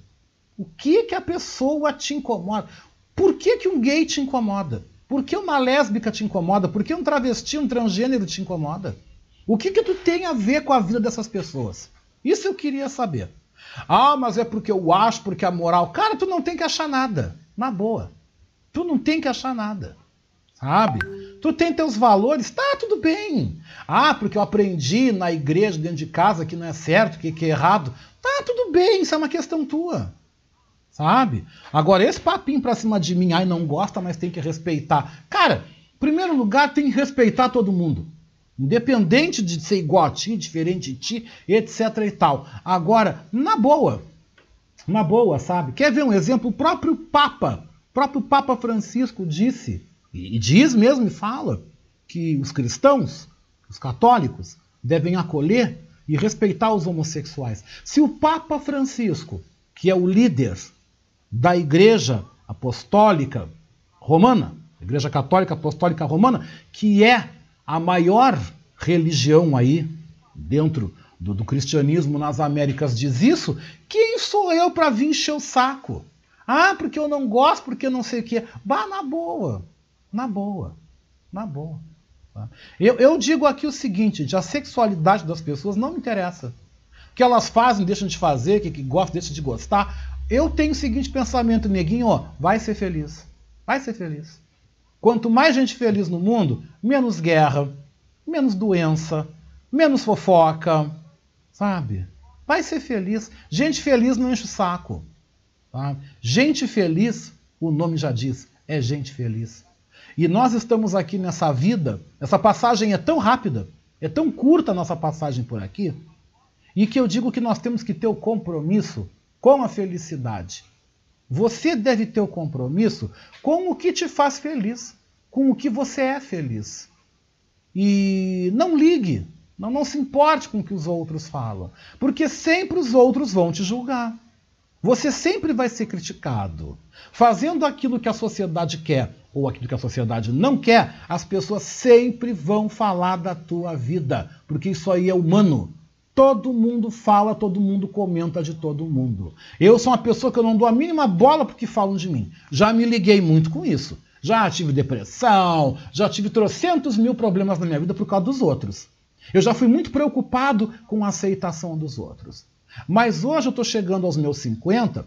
O que, que a pessoa te incomoda? Por que, que um gay te incomoda? Por que uma lésbica te incomoda? Por que um travesti, um transgênero te incomoda? O que, que tu tem a ver com a vida dessas pessoas? Isso eu queria saber. Ah, mas é porque eu acho, porque a moral. Cara, tu não tem que achar nada. Na boa. Tu não tem que achar nada. Sabe? Tu tem teus valores, tá tudo bem. Ah, porque eu aprendi na igreja, dentro de casa, que não é certo, que, que é errado. Tá tudo bem, isso é uma questão tua. Sabe? Agora, esse papinho pra cima de mim, ai, não gosta, mas tem que respeitar. Cara, primeiro lugar, tem que respeitar todo mundo. Independente de ser igual a ti, diferente de ti, etc e tal. Agora, na boa, na boa, sabe? Quer ver um exemplo? O próprio Papa, o próprio Papa Francisco disse e diz mesmo e fala que os cristãos, os católicos, devem acolher e respeitar os homossexuais. Se o Papa Francisco, que é o líder da Igreja Apostólica Romana, Igreja Católica Apostólica Romana, que é a maior religião aí dentro do, do cristianismo nas Américas, diz isso, quem sou eu para vir encher o saco? Ah, porque eu não gosto, porque eu não sei o que. Bah, na boa. Na boa. Na boa. Tá? Eu, eu digo aqui o seguinte: a sexualidade das pessoas não me interessa. O que elas fazem, deixam de fazer, o que, que gostam, deixam de gostar. Eu tenho o seguinte pensamento, neguinho, ó, vai ser feliz. Vai ser feliz. Quanto mais gente feliz no mundo, menos guerra, menos doença, menos fofoca, sabe? Vai ser feliz. Gente feliz não enche o saco. Tá? Gente feliz, o nome já diz, é gente feliz. E nós estamos aqui nessa vida, essa passagem é tão rápida, é tão curta a nossa passagem por aqui, e que eu digo que nós temos que ter o compromisso com a felicidade. Você deve ter o compromisso com o que te faz feliz, com o que você é feliz. E não ligue, não, não se importe com o que os outros falam, porque sempre os outros vão te julgar. Você sempre vai ser criticado. Fazendo aquilo que a sociedade quer ou aquilo que a sociedade não quer, as pessoas sempre vão falar da tua vida, porque isso aí é humano. Todo mundo fala, todo mundo comenta de todo mundo. Eu sou uma pessoa que eu não dou a mínima bola porque falam de mim. Já me liguei muito com isso. Já tive depressão, já tive trocentos mil problemas na minha vida por causa dos outros. Eu já fui muito preocupado com a aceitação dos outros. Mas hoje eu estou chegando aos meus 50,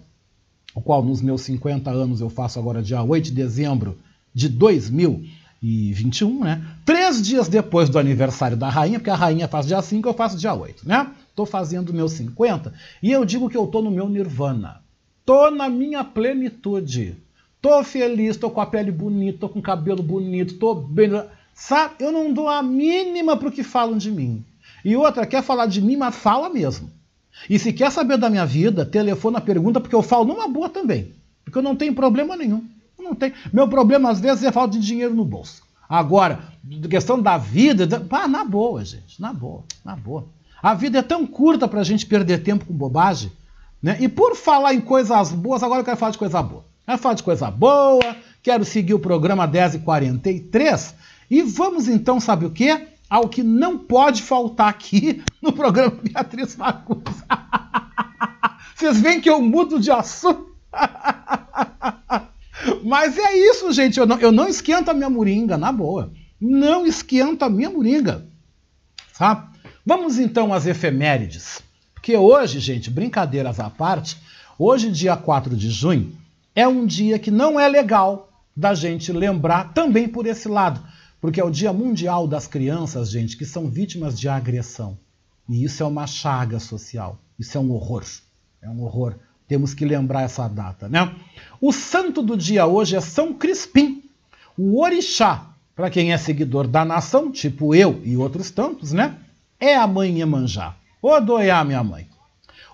o qual nos meus 50 anos eu faço agora dia 8 de dezembro de 2021, né? Três dias depois do aniversário da rainha, porque a rainha faz dia 5, eu faço dia 8, né? Tô fazendo meus 50 e eu digo que eu tô no meu nirvana. Tô na minha plenitude. Tô feliz, tô com a pele bonita, tô com o cabelo bonito, tô bem. Sabe? Eu não dou a mínima pro que falam de mim. E outra, quer falar de mim, mas fala mesmo. E se quer saber da minha vida, telefona, pergunta, porque eu falo numa boa também. Porque eu não tenho problema nenhum. Não tem. Meu problema às vezes é falta de dinheiro no bolso. Agora, questão da vida, pá, na boa, gente, na boa, na boa. A vida é tão curta para a gente perder tempo com bobagem. Né? E por falar em coisas boas, agora eu quero falar de coisa boa. Quero falar de coisa boa, quero seguir o programa 1043. E vamos então, sabe o quê? Ao que não pode faltar aqui no programa [LAUGHS] Beatriz Fagundes. [LAUGHS] Vocês veem que eu mudo de assunto? [LAUGHS] Mas é isso, gente. Eu não, eu não esquento a minha moringa, na boa. Não esquento a minha moringa. Tá? Vamos então às efemérides. Porque hoje, gente, brincadeiras à parte, hoje, dia 4 de junho, é um dia que não é legal da gente lembrar também por esse lado. Porque é o Dia Mundial das Crianças, gente, que são vítimas de agressão. E isso é uma chaga social. Isso é um horror. É um horror. Temos que lembrar essa data, né? O santo do dia hoje é São Crispim, o orixá, para quem é seguidor da nação, tipo eu e outros tantos, né? É a mãe Iemanjá. Odoiá, minha mãe.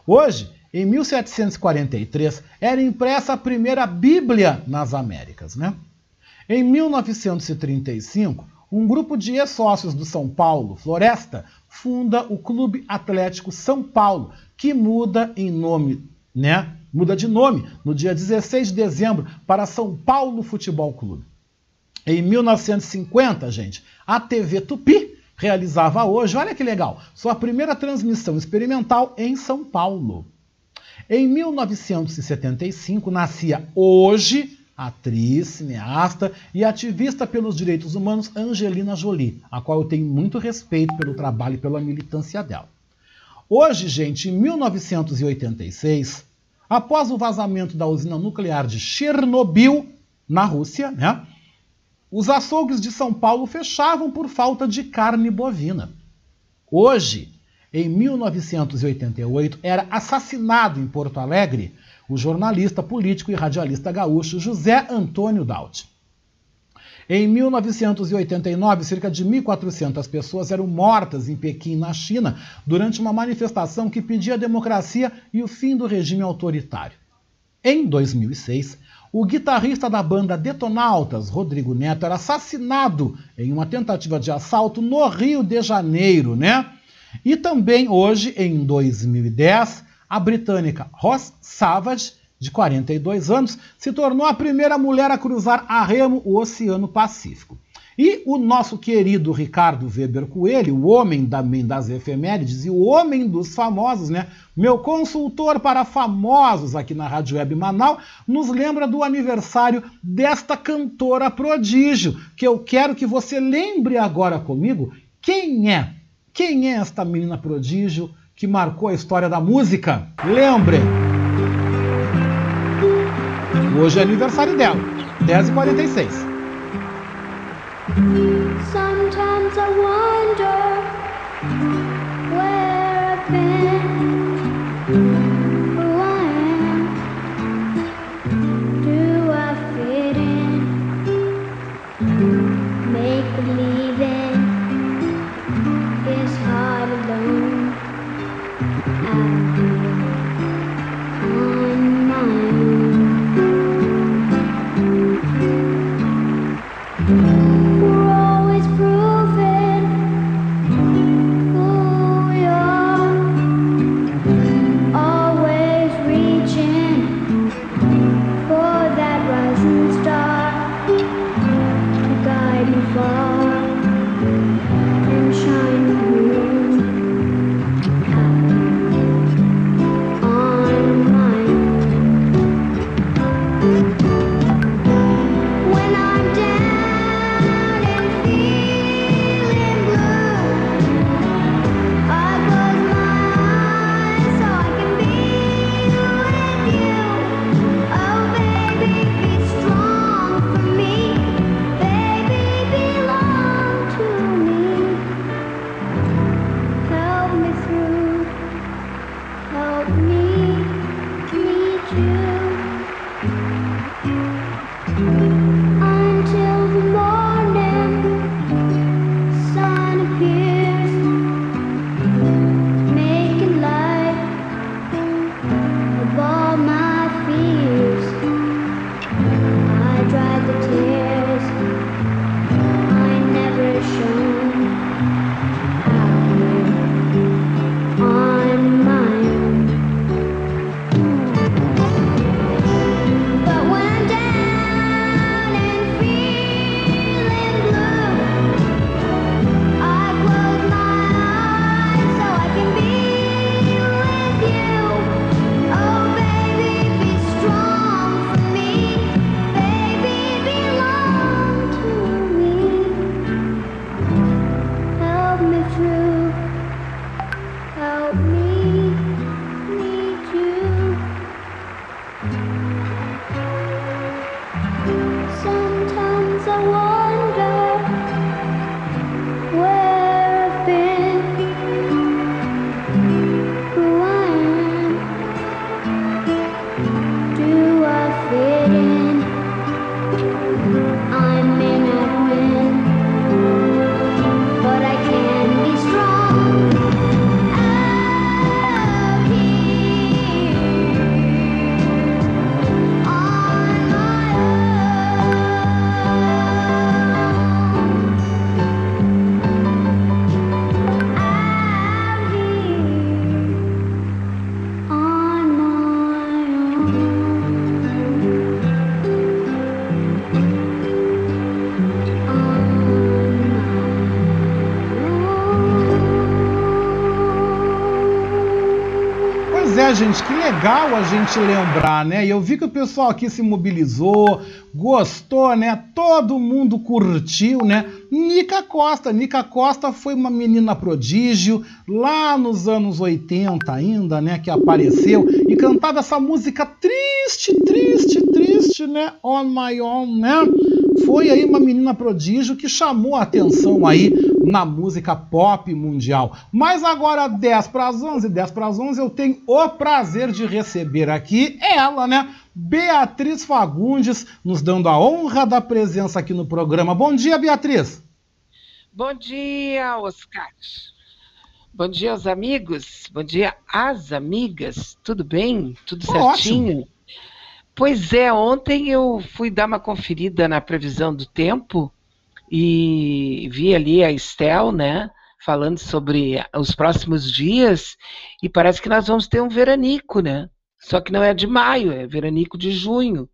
Hoje, em 1743, era impressa a primeira Bíblia nas Américas, né? Em 1935, um grupo de ex-sócios do São Paulo, Floresta, funda o Clube Atlético São Paulo, que muda em nome né? Muda de nome no dia 16 de dezembro para São Paulo Futebol Clube. Em 1950, gente, a TV Tupi realizava hoje, olha que legal, sua primeira transmissão experimental em São Paulo. Em 1975 nascia hoje atriz, cineasta e ativista pelos direitos humanos Angelina Jolie, a qual eu tenho muito respeito pelo trabalho e pela militância dela. Hoje, gente, em 1986, após o vazamento da usina nuclear de Chernobyl, na Rússia, né, os açougues de São Paulo fechavam por falta de carne bovina. Hoje, em 1988, era assassinado em Porto Alegre o jornalista, político e radialista gaúcho José Antônio Daut. Em 1989, cerca de 1.400 pessoas eram mortas em Pequim, na China, durante uma manifestação que pedia democracia e o fim do regime autoritário. Em 2006, o guitarrista da banda Detonautas, Rodrigo Neto, era assassinado em uma tentativa de assalto no Rio de Janeiro, né? E também hoje, em 2010, a britânica Ross Savage, de 42 anos, se tornou a primeira mulher a cruzar a remo o Oceano Pacífico. E o nosso querido Ricardo Weber Coelho, o homem das efemérides e o homem dos famosos, né? Meu consultor para famosos aqui na Rádio Web Manaus, nos lembra do aniversário desta cantora prodígio, que eu quero que você lembre agora comigo quem é. Quem é esta menina prodígio que marcou a história da música? Lembre! Hoje é aniversário dela, 10h46. Sometimes I wonder gente, que legal a gente lembrar, né? Eu vi que o pessoal aqui se mobilizou, gostou, né? Todo mundo curtiu, né? Nica Costa, Nica Costa foi uma menina prodígio lá nos anos 80 ainda, né? Que apareceu e cantava essa música triste, triste, triste, né? On My Own, né? foi aí uma menina prodígio que chamou a atenção aí na música pop mundial. Mas agora, 10 para as 11, 10 para as 11, eu tenho o prazer de receber aqui ela, né? Beatriz Fagundes, nos dando a honra da presença aqui no programa. Bom dia, Beatriz. Bom dia, Oscar. Bom dia aos amigos, bom dia às amigas, tudo bem? Tudo certinho? Ótimo. Pois é, ontem eu fui dar uma conferida na previsão do tempo e vi ali a Estel, né, falando sobre os próximos dias e parece que nós vamos ter um veranico, né? Só que não é de maio, é veranico de junho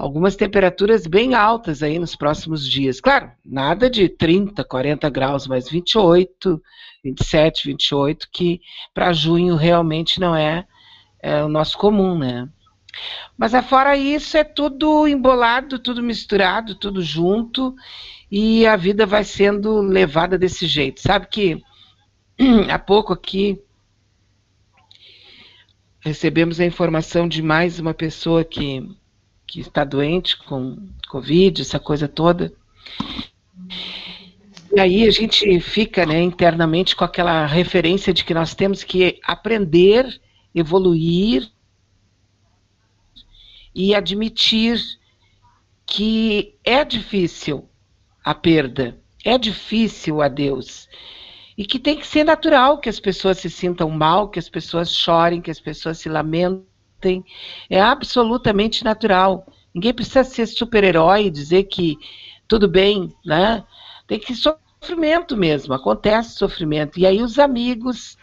algumas temperaturas bem altas aí nos próximos dias. Claro, nada de 30, 40 graus, mas 28, 27, 28, que para junho realmente não é, é, o nosso comum, né? Mas afora isso, é tudo embolado, tudo misturado, tudo junto, e a vida vai sendo levada desse jeito. Sabe que [CLEARS THROAT] há pouco aqui recebemos a informação de mais uma pessoa que que está doente com Covid, essa coisa toda. E aí a gente fica né, internamente com aquela referência de que nós temos que aprender, evoluir e admitir que é difícil a perda, é difícil a Deus. E que tem que ser natural que as pessoas se sintam mal, que as pessoas chorem, que as pessoas se lamentem tem. É absolutamente natural. Ninguém precisa ser super-herói e dizer que tudo bem, né? Tem que sofrimento mesmo, acontece sofrimento. E aí os amigos,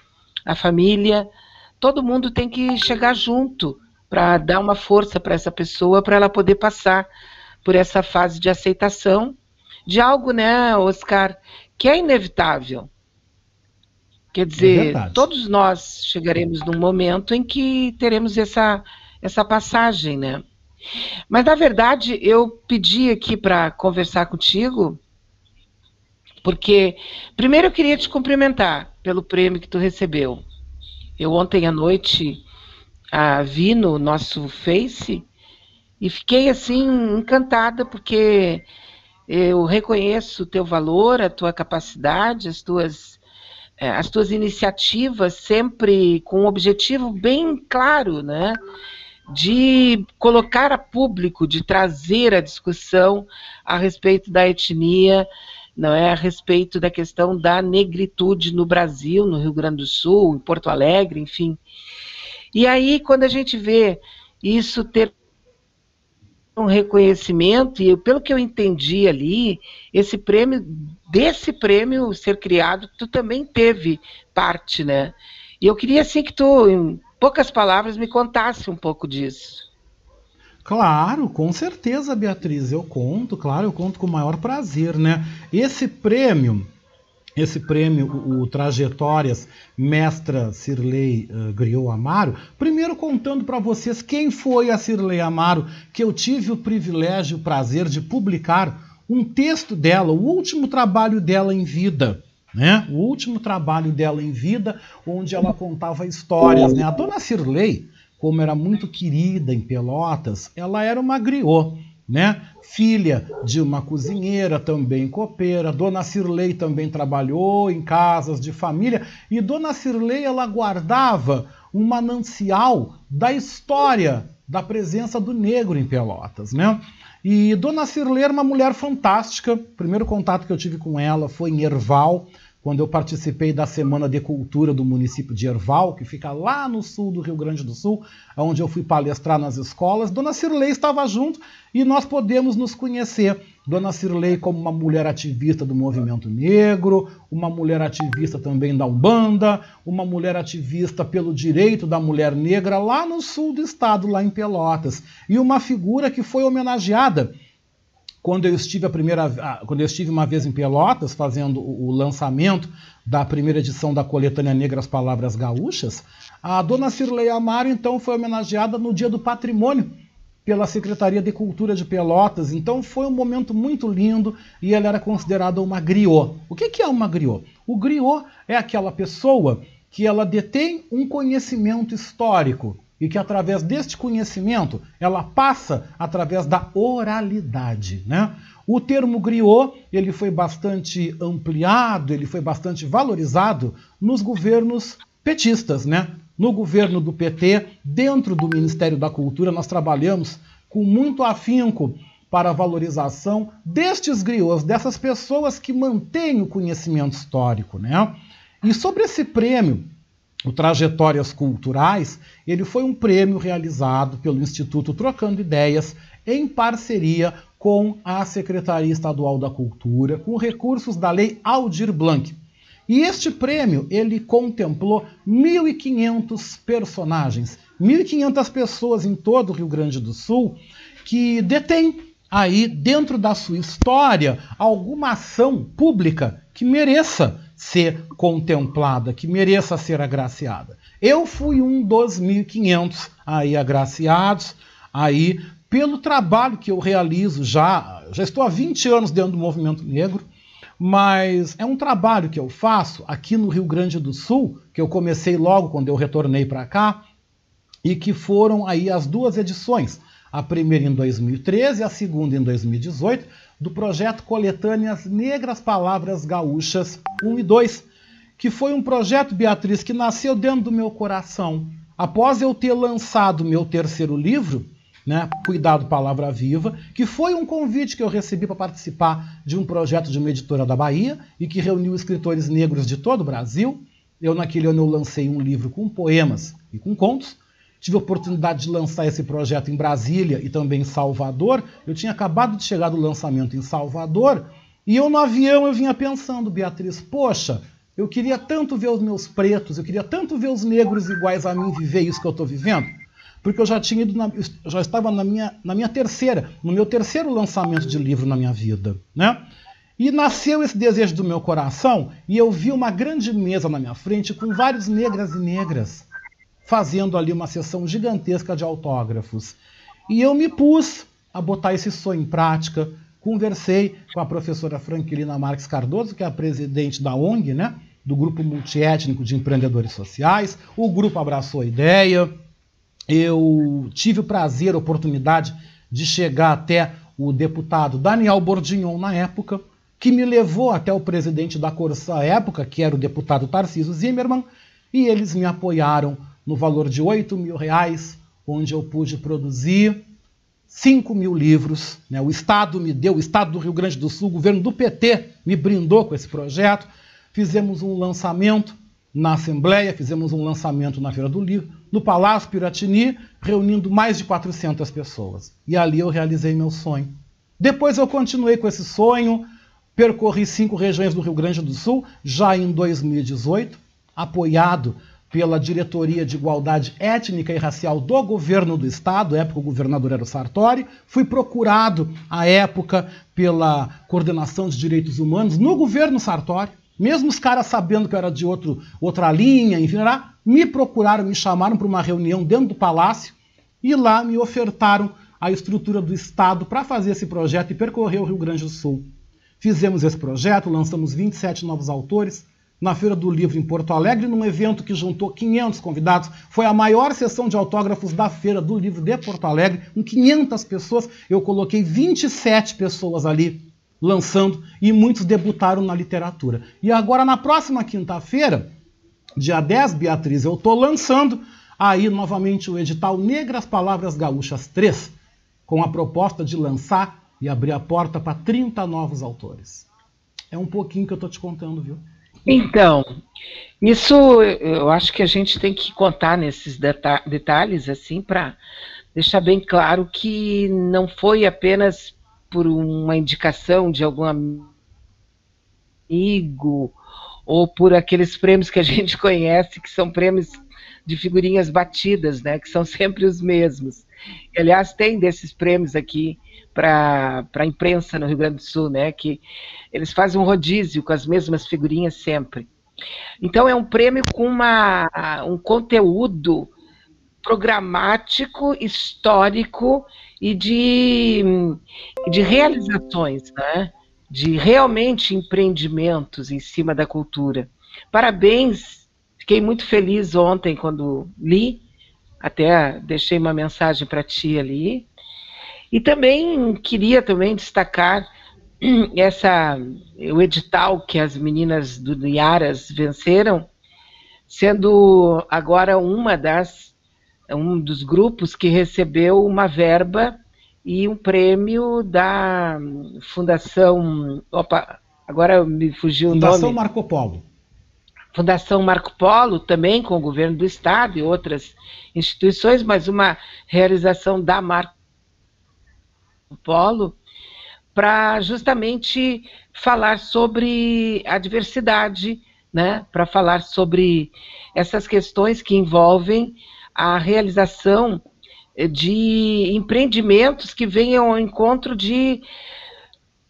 a família, todo mundo tem que chegar junto para dar uma força para essa pessoa, para ela poder passar por essa fase de aceitação de algo, né, Oscar, que é inevitável. Quer dizer, é todos nós chegaremos num momento em que teremos essa, essa passagem, né? Mas, na verdade, eu pedi aqui para conversar contigo, porque, primeiro, eu queria te cumprimentar pelo prêmio que tu recebeu. Eu, ontem à noite, a, vi no nosso Face e fiquei, assim, encantada, porque eu reconheço o teu valor, a tua capacidade, as tuas é, as tuas iniciativas sempre com um objetivo bem claro, né? De colocar a público, de trazer a discussão a respeito da etnia, não é a respeito da questão da negritude no Brasil, no Rio Grande do Sul, em Porto Alegre, enfim. E aí, quando a gente vê isso ter um reconhecimento, e pelo que eu entendi ali, esse prêmio, desse prêmio ser criado, tu também teve parte, né? E eu queria, assim, que tu, em poucas palavras, me contasse um pouco disso. Claro, com certeza, Beatriz, eu conto, claro, eu conto com o maior prazer, né? Esse prêmio, esse prêmio, o, Trajetórias Mestra Cirlei uh, Griot Amaro, primeiro contando para vocês quem foi a Cirlei Amaro, que eu tive o privilégio o prazer de publicar um texto dela, o último trabalho dela em vida. Né? O último trabalho dela em vida, onde ela contava histórias. Né? A dona Cirlei, como era muito querida em Pelotas, ela era uma griot né? Filha de uma cozinheira, também copeira. Dona Cirlei também trabalhou em casas de família e Dona Cirlei ela guardava um manancial da história da presença do negro em Pelotas, né? E Dona Cirlei era uma mulher fantástica. O primeiro contato que eu tive com ela foi em Erval quando eu participei da Semana de Cultura do município de Erval, que fica lá no sul do Rio Grande do Sul, onde eu fui palestrar nas escolas. Dona Cirlei estava junto e nós podemos nos conhecer. Dona Cirlei como uma mulher ativista do movimento negro, uma mulher ativista também da Umbanda, uma mulher ativista pelo direito da mulher negra lá no sul do estado, lá em Pelotas. E uma figura que foi homenageada quando eu estive a primeira, quando eu estive uma vez em Pelotas fazendo o, lançamento da primeira edição da coletânea Negras Palavras Gaúchas, a dona Cirlei Amaro então foi homenageada no Dia do Patrimônio pela Secretaria de Cultura de Pelotas. Então foi um momento muito lindo e ela era considerada uma griot. O que é uma griot? O griot é aquela pessoa que ela detém um conhecimento histórico e que através deste conhecimento ela passa através da oralidade, né? O termo griot ele foi bastante ampliado, ele foi bastante valorizado nos governos petistas, né? No governo do PT, dentro do Ministério da Cultura, nós trabalhamos com muito afinco para a valorização destes griots, dessas pessoas que mantêm o conhecimento histórico, né? E sobre esse prêmio, o Trajetórias Culturais, ele foi um prêmio realizado pelo Instituto Trocando Ideias em parceria com a Secretaria Estadual da Cultura, com recursos da Lei Aldir Blanc. E este prêmio, ele contemplou 1.500 personagens, 1.500 pessoas em todo o Rio Grande do Sul que detêm aí dentro da sua história alguma ação pública que mereça ser contemplada, que mereça ser agraciada. Eu fui um dos 1.500 aí agraciados, aí pelo trabalho que eu realizo já, já estou há 20 anos dentro do movimento negro, mas é um trabalho que eu faço aqui no Rio Grande do Sul, que eu comecei logo quando eu retornei para cá, e que foram aí as duas edições, a primeira em 2013 e a segunda em 2018, do projeto Coletâneas Negras Palavras Gaúchas 1 e 2, que foi um projeto, Beatriz, que nasceu dentro do meu coração. Após eu ter lançado meu terceiro livro, né, Cuidado Palavra Viva, que foi um convite que eu recebi para participar de um projeto de uma editora da Bahia e que reuniu escritores negros de todo o Brasil. Eu, naquele ano, eu lancei um livro com poemas e com contos, Tive a oportunidade de lançar esse projeto em Brasília e também em Salvador. Eu tinha acabado de chegar do lançamento em Salvador e eu no avião eu vinha pensando, Beatriz, poxa, eu queria tanto ver os meus pretos, eu queria tanto ver os negros iguais a mim viver isso que eu estou vivendo, porque eu já tinha ido, na, já estava na minha, na minha terceira, no meu terceiro lançamento de livro na minha vida, né? E nasceu esse desejo do meu coração e eu vi uma grande mesa na minha frente com vários negras e negras fazendo ali uma sessão gigantesca de autógrafos. E eu me pus a botar esse sonho em prática. Conversei com a professora Franquilina Marques Cardoso, que é a presidente da ONG, né? do Grupo Multiétnico de Empreendedores Sociais. O grupo abraçou a ideia. Eu tive o prazer, a oportunidade de chegar até o deputado Daniel Bordignon na época, que me levou até o presidente da Corsa à época, que era o deputado Tarcísio Zimmermann, e eles me apoiaram no valor de 8 mil reais, onde eu pude produzir 5 mil livros. Né? O Estado me deu, o Estado do Rio Grande do Sul, o governo do PT me brindou com esse projeto. Fizemos um lançamento na Assembleia, fizemos um lançamento na Feira do Livro, no Palácio Piratini, reunindo mais de 400 pessoas. E ali eu realizei meu sonho. Depois eu continuei com esse sonho, percorri cinco regiões do Rio Grande do Sul, já em 2018, apoiado pela Diretoria de Igualdade Étnica e Racial do governo do estado, à época o governador era o Sartori, fui procurado à época pela Coordenação de Direitos Humanos no governo Sartori, mesmo os caras sabendo que eu era de outro, outra linha, enfim, me procuraram, me chamaram para uma reunião dentro do palácio e lá me ofertaram a estrutura do Estado para fazer esse projeto e percorrer o Rio Grande do Sul. Fizemos esse projeto, lançamos 27 novos autores, na Feira do Livro em Porto Alegre, num evento que juntou 500 convidados. Foi a maior sessão de autógrafos da Feira do Livro de Porto Alegre, com 500 pessoas. Eu coloquei 27 pessoas ali lançando e muitos debutaram na literatura. E agora, na próxima quinta-feira, dia 10, Beatriz, eu estou lançando aí novamente o edital Negras Palavras Gaúchas 3, com a proposta de lançar e abrir a porta para 30 novos autores. É um pouquinho que eu estou te contando, viu? Então, isso eu acho que a gente tem que contar nesses deta detalhes, assim, para deixar bem claro que não foi apenas por uma indicação de algum amigo ou por aqueles prêmios que a [LAUGHS] gente conhece, que são prêmios de figurinhas batidas, né, que são [LAUGHS] sempre os mesmos. Aliás, tem desses prêmios aqui para a imprensa no Rio Grande do Sul, né? Que eles fazem um rodízio com as mesmas figurinhas sempre. Então é um prêmio com uma, um conteúdo programático, histórico e de, de realizações, né? de realmente empreendimentos em cima da cultura. Parabéns, fiquei muito feliz ontem quando li até deixei uma mensagem para ti ali. E também queria também destacar [CLEARS THROAT] essa o edital que as meninas do Iaras venceram, sendo agora uma das um dos grupos que recebeu uma verba e um prêmio da Fundação, opa, agora me fugiu Fundação o nome. Fundação Marco Polo. Fundação Marco Polo, também com o governo do estado e outras instituições, mas uma realização da Marco Polo, para justamente falar sobre a diversidade, né? para falar sobre essas questões que envolvem a realização de empreendimentos que venham ao encontro de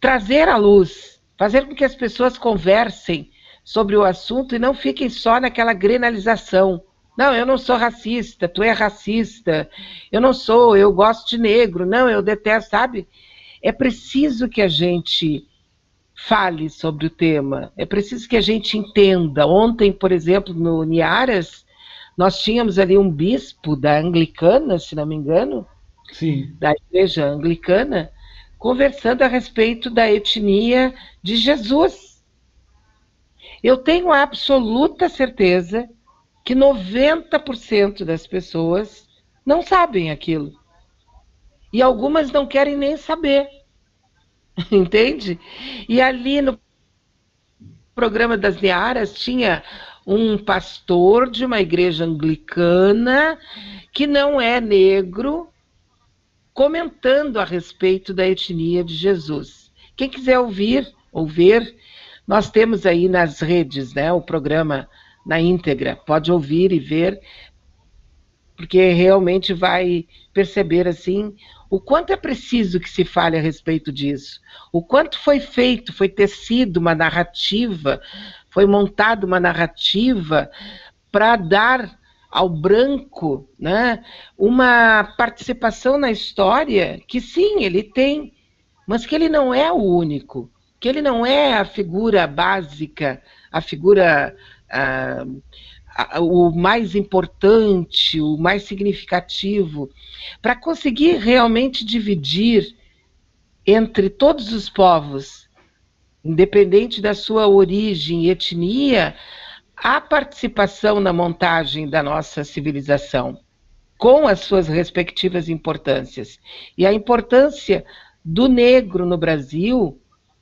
trazer à luz, fazer com que as pessoas conversem sobre o assunto e não fiquem só naquela grenalização. Não, eu não sou racista, tu é racista. Eu não sou, eu gosto de negro. Não, eu detesto, sabe? É preciso que a gente fale sobre o tema. É preciso que a gente entenda. Ontem, por exemplo, no Niaras, nós tínhamos ali um bispo da anglicana, se não me engano, Sim. da igreja anglicana, conversando a respeito da etnia de Jesus. Eu tenho a absoluta certeza que 90% das pessoas não sabem aquilo. E algumas não querem nem saber. [LAUGHS] Entende? E ali no programa das Nearas tinha um pastor de uma igreja anglicana que não é negro comentando a respeito da etnia de Jesus. Quem quiser ouvir ou ver, nós temos aí nas redes, né, o programa na íntegra. Pode ouvir e ver, porque realmente vai perceber assim o quanto é preciso que se fale a respeito disso, o quanto foi feito, foi tecido uma narrativa, foi montada uma narrativa para dar ao branco, né, uma participação na história que sim, ele tem, mas que ele não é o único que ele não é a figura básica, a figura ah, o mais importante, o mais significativo, para conseguir realmente dividir entre todos os povos, independente da sua origem e etnia, a participação na montagem da nossa civilização, com as suas respectivas importâncias. E a importância do negro no Brasil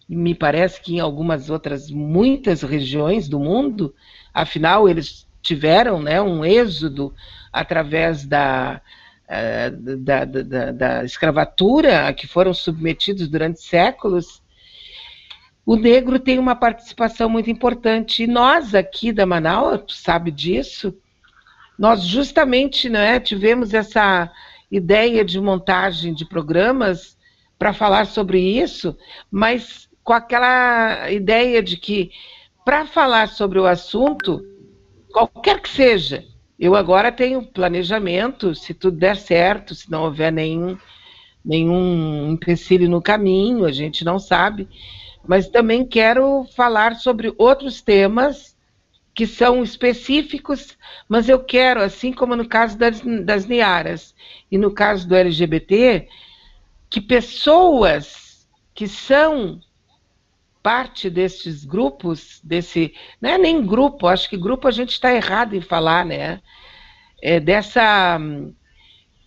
me parece que em algumas outras muitas regiões do mundo, afinal eles tiveram né, um êxodo através da, eh, da, da, da, escravatura a que foram submetidos durante séculos, o negro tem uma participação muito importante. E nós aqui da Manaus, tu sabe disso, nós justamente né, tivemos essa ideia de montagem de programas para falar sobre isso, mas com aquela ideia de que, para falar sobre o assunto, qualquer que seja, eu agora tenho planejamento, se tudo der certo, se não houver nenhum, nenhum empecilho no caminho, a gente não sabe, mas também quero falar sobre outros temas que são específicos, mas eu quero, assim como no caso das, das Niaras e no caso do LGBT, que pessoas que são parte desses grupos, desse. Não é nem grupo, acho que grupo a gente está errado em falar, né? É dessa.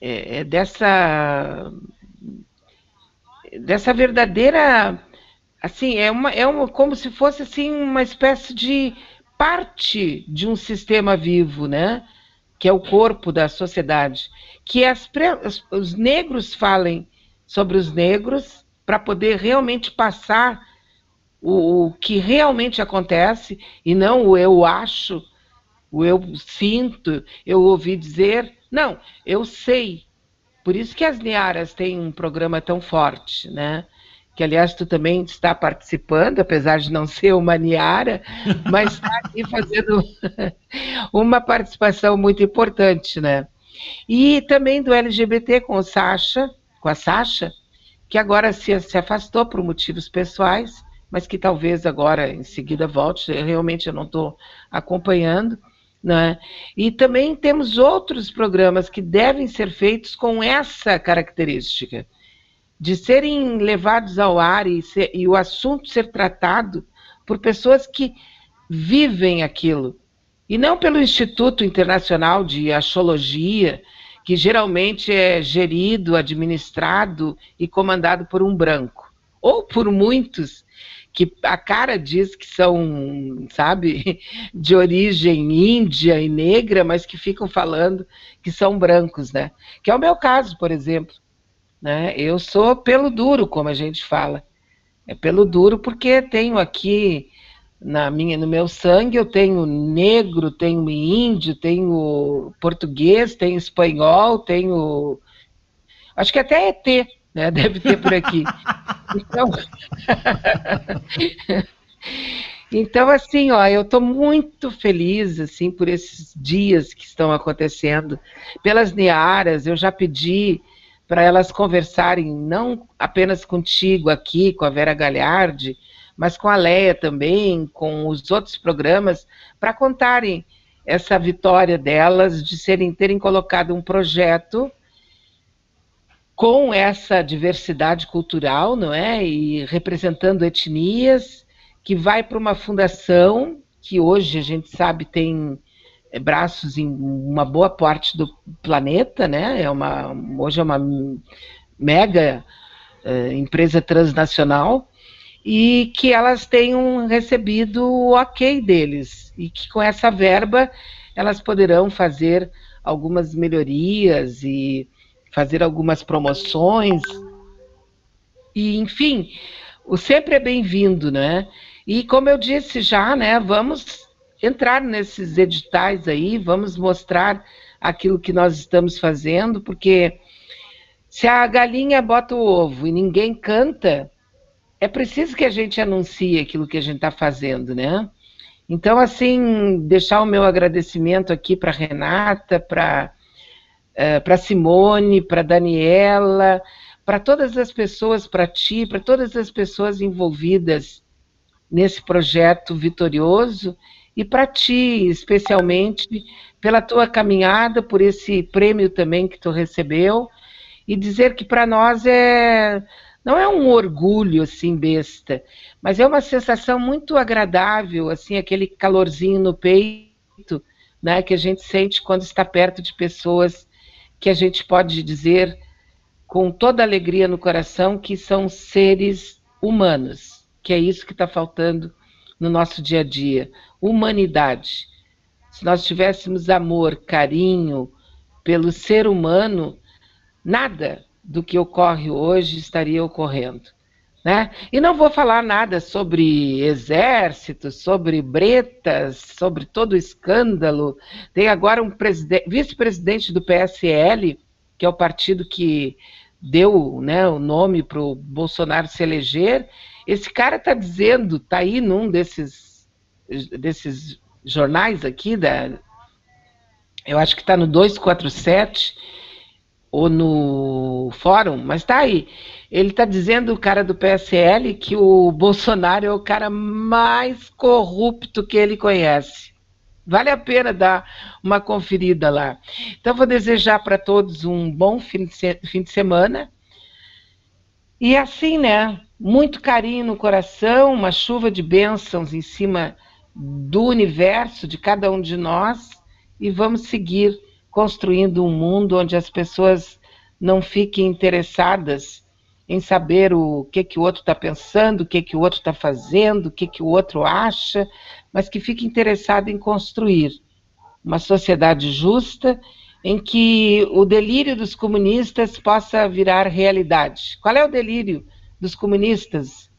É, é dessa. Dessa verdadeira. Assim, é, uma, é uma, como se fosse assim, uma espécie de parte de um sistema vivo, né? Que é o corpo da sociedade. Que as, os negros falem sobre os negros para poder realmente passar o, o que realmente acontece e não o eu acho, o eu sinto, eu ouvi dizer. Não, eu sei. Por isso que as Niaras têm um programa tão forte, né? Que, aliás, tu também está participando, apesar de não ser uma Niara, [LAUGHS] mas está aqui fazendo [LAUGHS] uma participação muito importante, né? E também do LGBT com o Sasha, com a Sasha, que agora se, se afastou por motivos pessoais, mas que talvez agora em seguida volte. Realmente eu não estou acompanhando, Né? E também temos outros programas que devem ser feitos com essa característica, de serem levados ao ar e, ser, e o assunto ser tratado por pessoas que vivem aquilo, e não pelo Instituto Internacional de Astrologia, que geralmente é gerido, administrado e comandado por um branco, ou por muitos que a cara diz que são, sabe, [LAUGHS] de origem índia e negra, mas que ficam falando que são brancos, né? Que é o meu caso, por exemplo. Né? Eu sou pelo duro, como a gente fala. É pelo duro porque tenho aqui na minha, no meu sangue eu tenho negro, tenho índio, tenho português, tenho espanhol, tenho acho que até ET, né? Deve ter por aqui. Então, [LAUGHS] então assim, ó, eu estou muito feliz assim por esses dias que estão acontecendo, pelas Niaras. Eu já pedi para elas conversarem não apenas contigo aqui, com a Vera Galhardi, mas com a Leia também, com os outros programas, para contarem essa vitória delas de serem terem colocado um projeto com essa diversidade cultural, não é? E representando etnias, que vai para uma fundação que hoje a gente sabe tem é, braços em uma boa parte do planeta, né? É uma, hoje é uma mega é, empresa transnacional e que elas tenham recebido o ok deles e que com essa verba elas poderão fazer algumas melhorias e fazer algumas promoções. E, enfim, o sempre é bem-vindo, né? E como eu disse já, né, vamos entrar nesses editais aí, vamos mostrar aquilo que nós estamos fazendo, porque se a galinha bota o ovo e ninguém canta, é preciso que a gente anuncie aquilo que a gente está fazendo, né? Então, assim, deixar o meu agradecimento aqui para Renata, para eh, para Simone, para Daniela, para todas as pessoas, para ti, para todas as pessoas envolvidas nesse projeto vitorioso e para ti, especialmente, pela tua caminhada, por esse prêmio também que tu recebeu, e dizer que para nós é não é um orgulho assim besta, mas é uma sensação muito agradável, assim, aquele calorzinho no peito, né, que a gente sente quando está perto de pessoas que a gente pode dizer com toda alegria no coração que são seres humanos, que é isso que está faltando no nosso dia a dia, humanidade. Se nós tivéssemos amor, carinho pelo ser humano, nada do que ocorre hoje estaria ocorrendo. Né? E não vou falar nada sobre exército, sobre bretas, sobre todo o escândalo. Tem agora um vice-presidente do PSL, que é o partido que deu né, o nome para o Bolsonaro se eleger. Esse cara está dizendo, está aí num desses, desses jornais aqui, da, eu acho que está no 247, ou no fórum, mas está aí. Ele está dizendo, o cara do PSL, que o Bolsonaro é o cara mais corrupto que ele conhece. Vale a pena dar uma conferida lá. Então, vou desejar para todos um bom fim de, fim de semana. E assim, né? Muito carinho no coração, uma chuva de bênçãos em cima do universo, de cada um de nós, e vamos seguir construindo um mundo onde as pessoas não fiquem interessadas em saber o que que o outro está pensando, o que que o outro está fazendo, o que que o outro acha, mas que fique interessado em construir uma sociedade justa em que o delírio dos comunistas possa virar realidade. Qual é o delírio dos comunistas,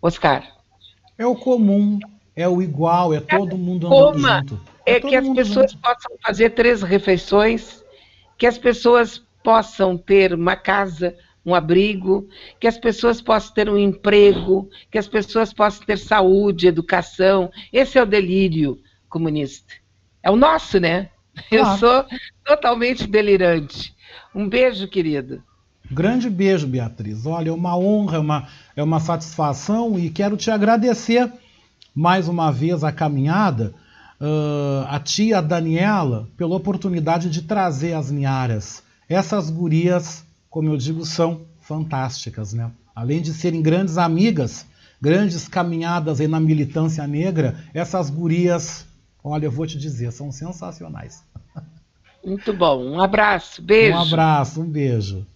Oscar? É o comum, é o igual, é todo mundo andando Coma. junto é que as pessoas junto. possam fazer três refeições, que as pessoas possam ter uma casa, um abrigo, que as pessoas possam ter um emprego, que as pessoas possam ter saúde, educação. Esse é o delírio comunista. É o nosso, né? [LAUGHS] Eu sou totalmente delirante. Um beijo, querido. Grande beijo, Beatriz. Olha, é uma honra, é uma, é uma satisfação e quero te agradecer mais uma vez a caminhada uh, a tia Daniela pela oportunidade de trazer as Niaras. Essas gurias, como eu digo, são fantásticas, né? Além de serem grandes amigas, grandes caminhadas aí na militância negra, essas gurias, olha, eu vou te dizer, são sensacionais. Muito bom. Um abraço, beijo. Um abraço, um beijo.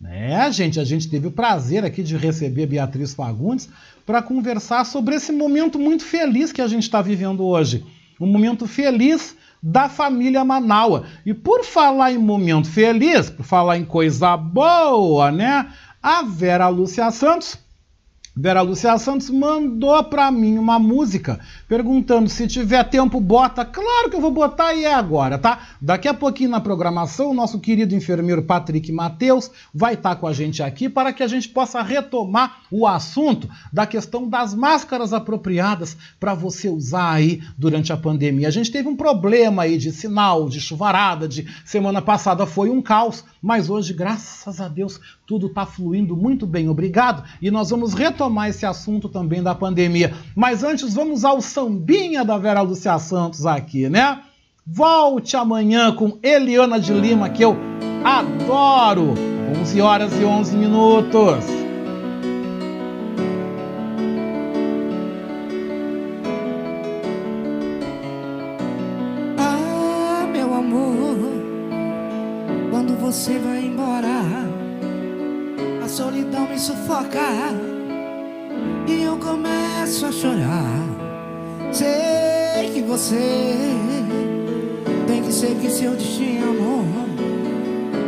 Né, gente, a gente teve o prazer aqui de receber Beatriz Fagundes para conversar sobre esse momento muito feliz que a gente está vivendo hoje. Um momento feliz da família Manaua. E por falar em momento feliz, por falar em coisa boa, né? A Vera Lúcia Santos Vera Lúcia Santos mandou para mim uma música perguntando se tiver tempo, bota. Claro que eu vou botar e é agora, tá? Daqui a pouquinho na programação, o nosso querido enfermeiro Patrick Mateus vai estar tá com a gente aqui para que a gente possa retomar o assunto da questão das máscaras apropriadas para você usar aí durante a pandemia. A gente teve um problema aí de sinal, de chuvarada, de semana passada foi um caos, mas hoje, graças a Deus, tudo está fluindo muito bem, obrigado. E nós vamos retomar esse assunto também da pandemia. Mas antes, vamos ao sambinha da Vera Lúcia Santos aqui, né? Volte amanhã com Eliana de Lima, que eu adoro. 11 horas e 11 minutos. Ah, meu amor, quando você vai embora solidão me sufoca e eu começo a chorar. Sei que você tem que seguir seu destino.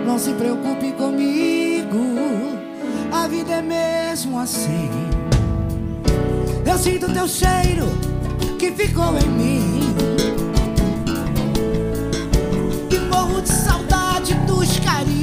Não se preocupe comigo, a vida é mesmo assim. Eu sinto teu cheiro que ficou em mim. E morro de saudade dos carinhos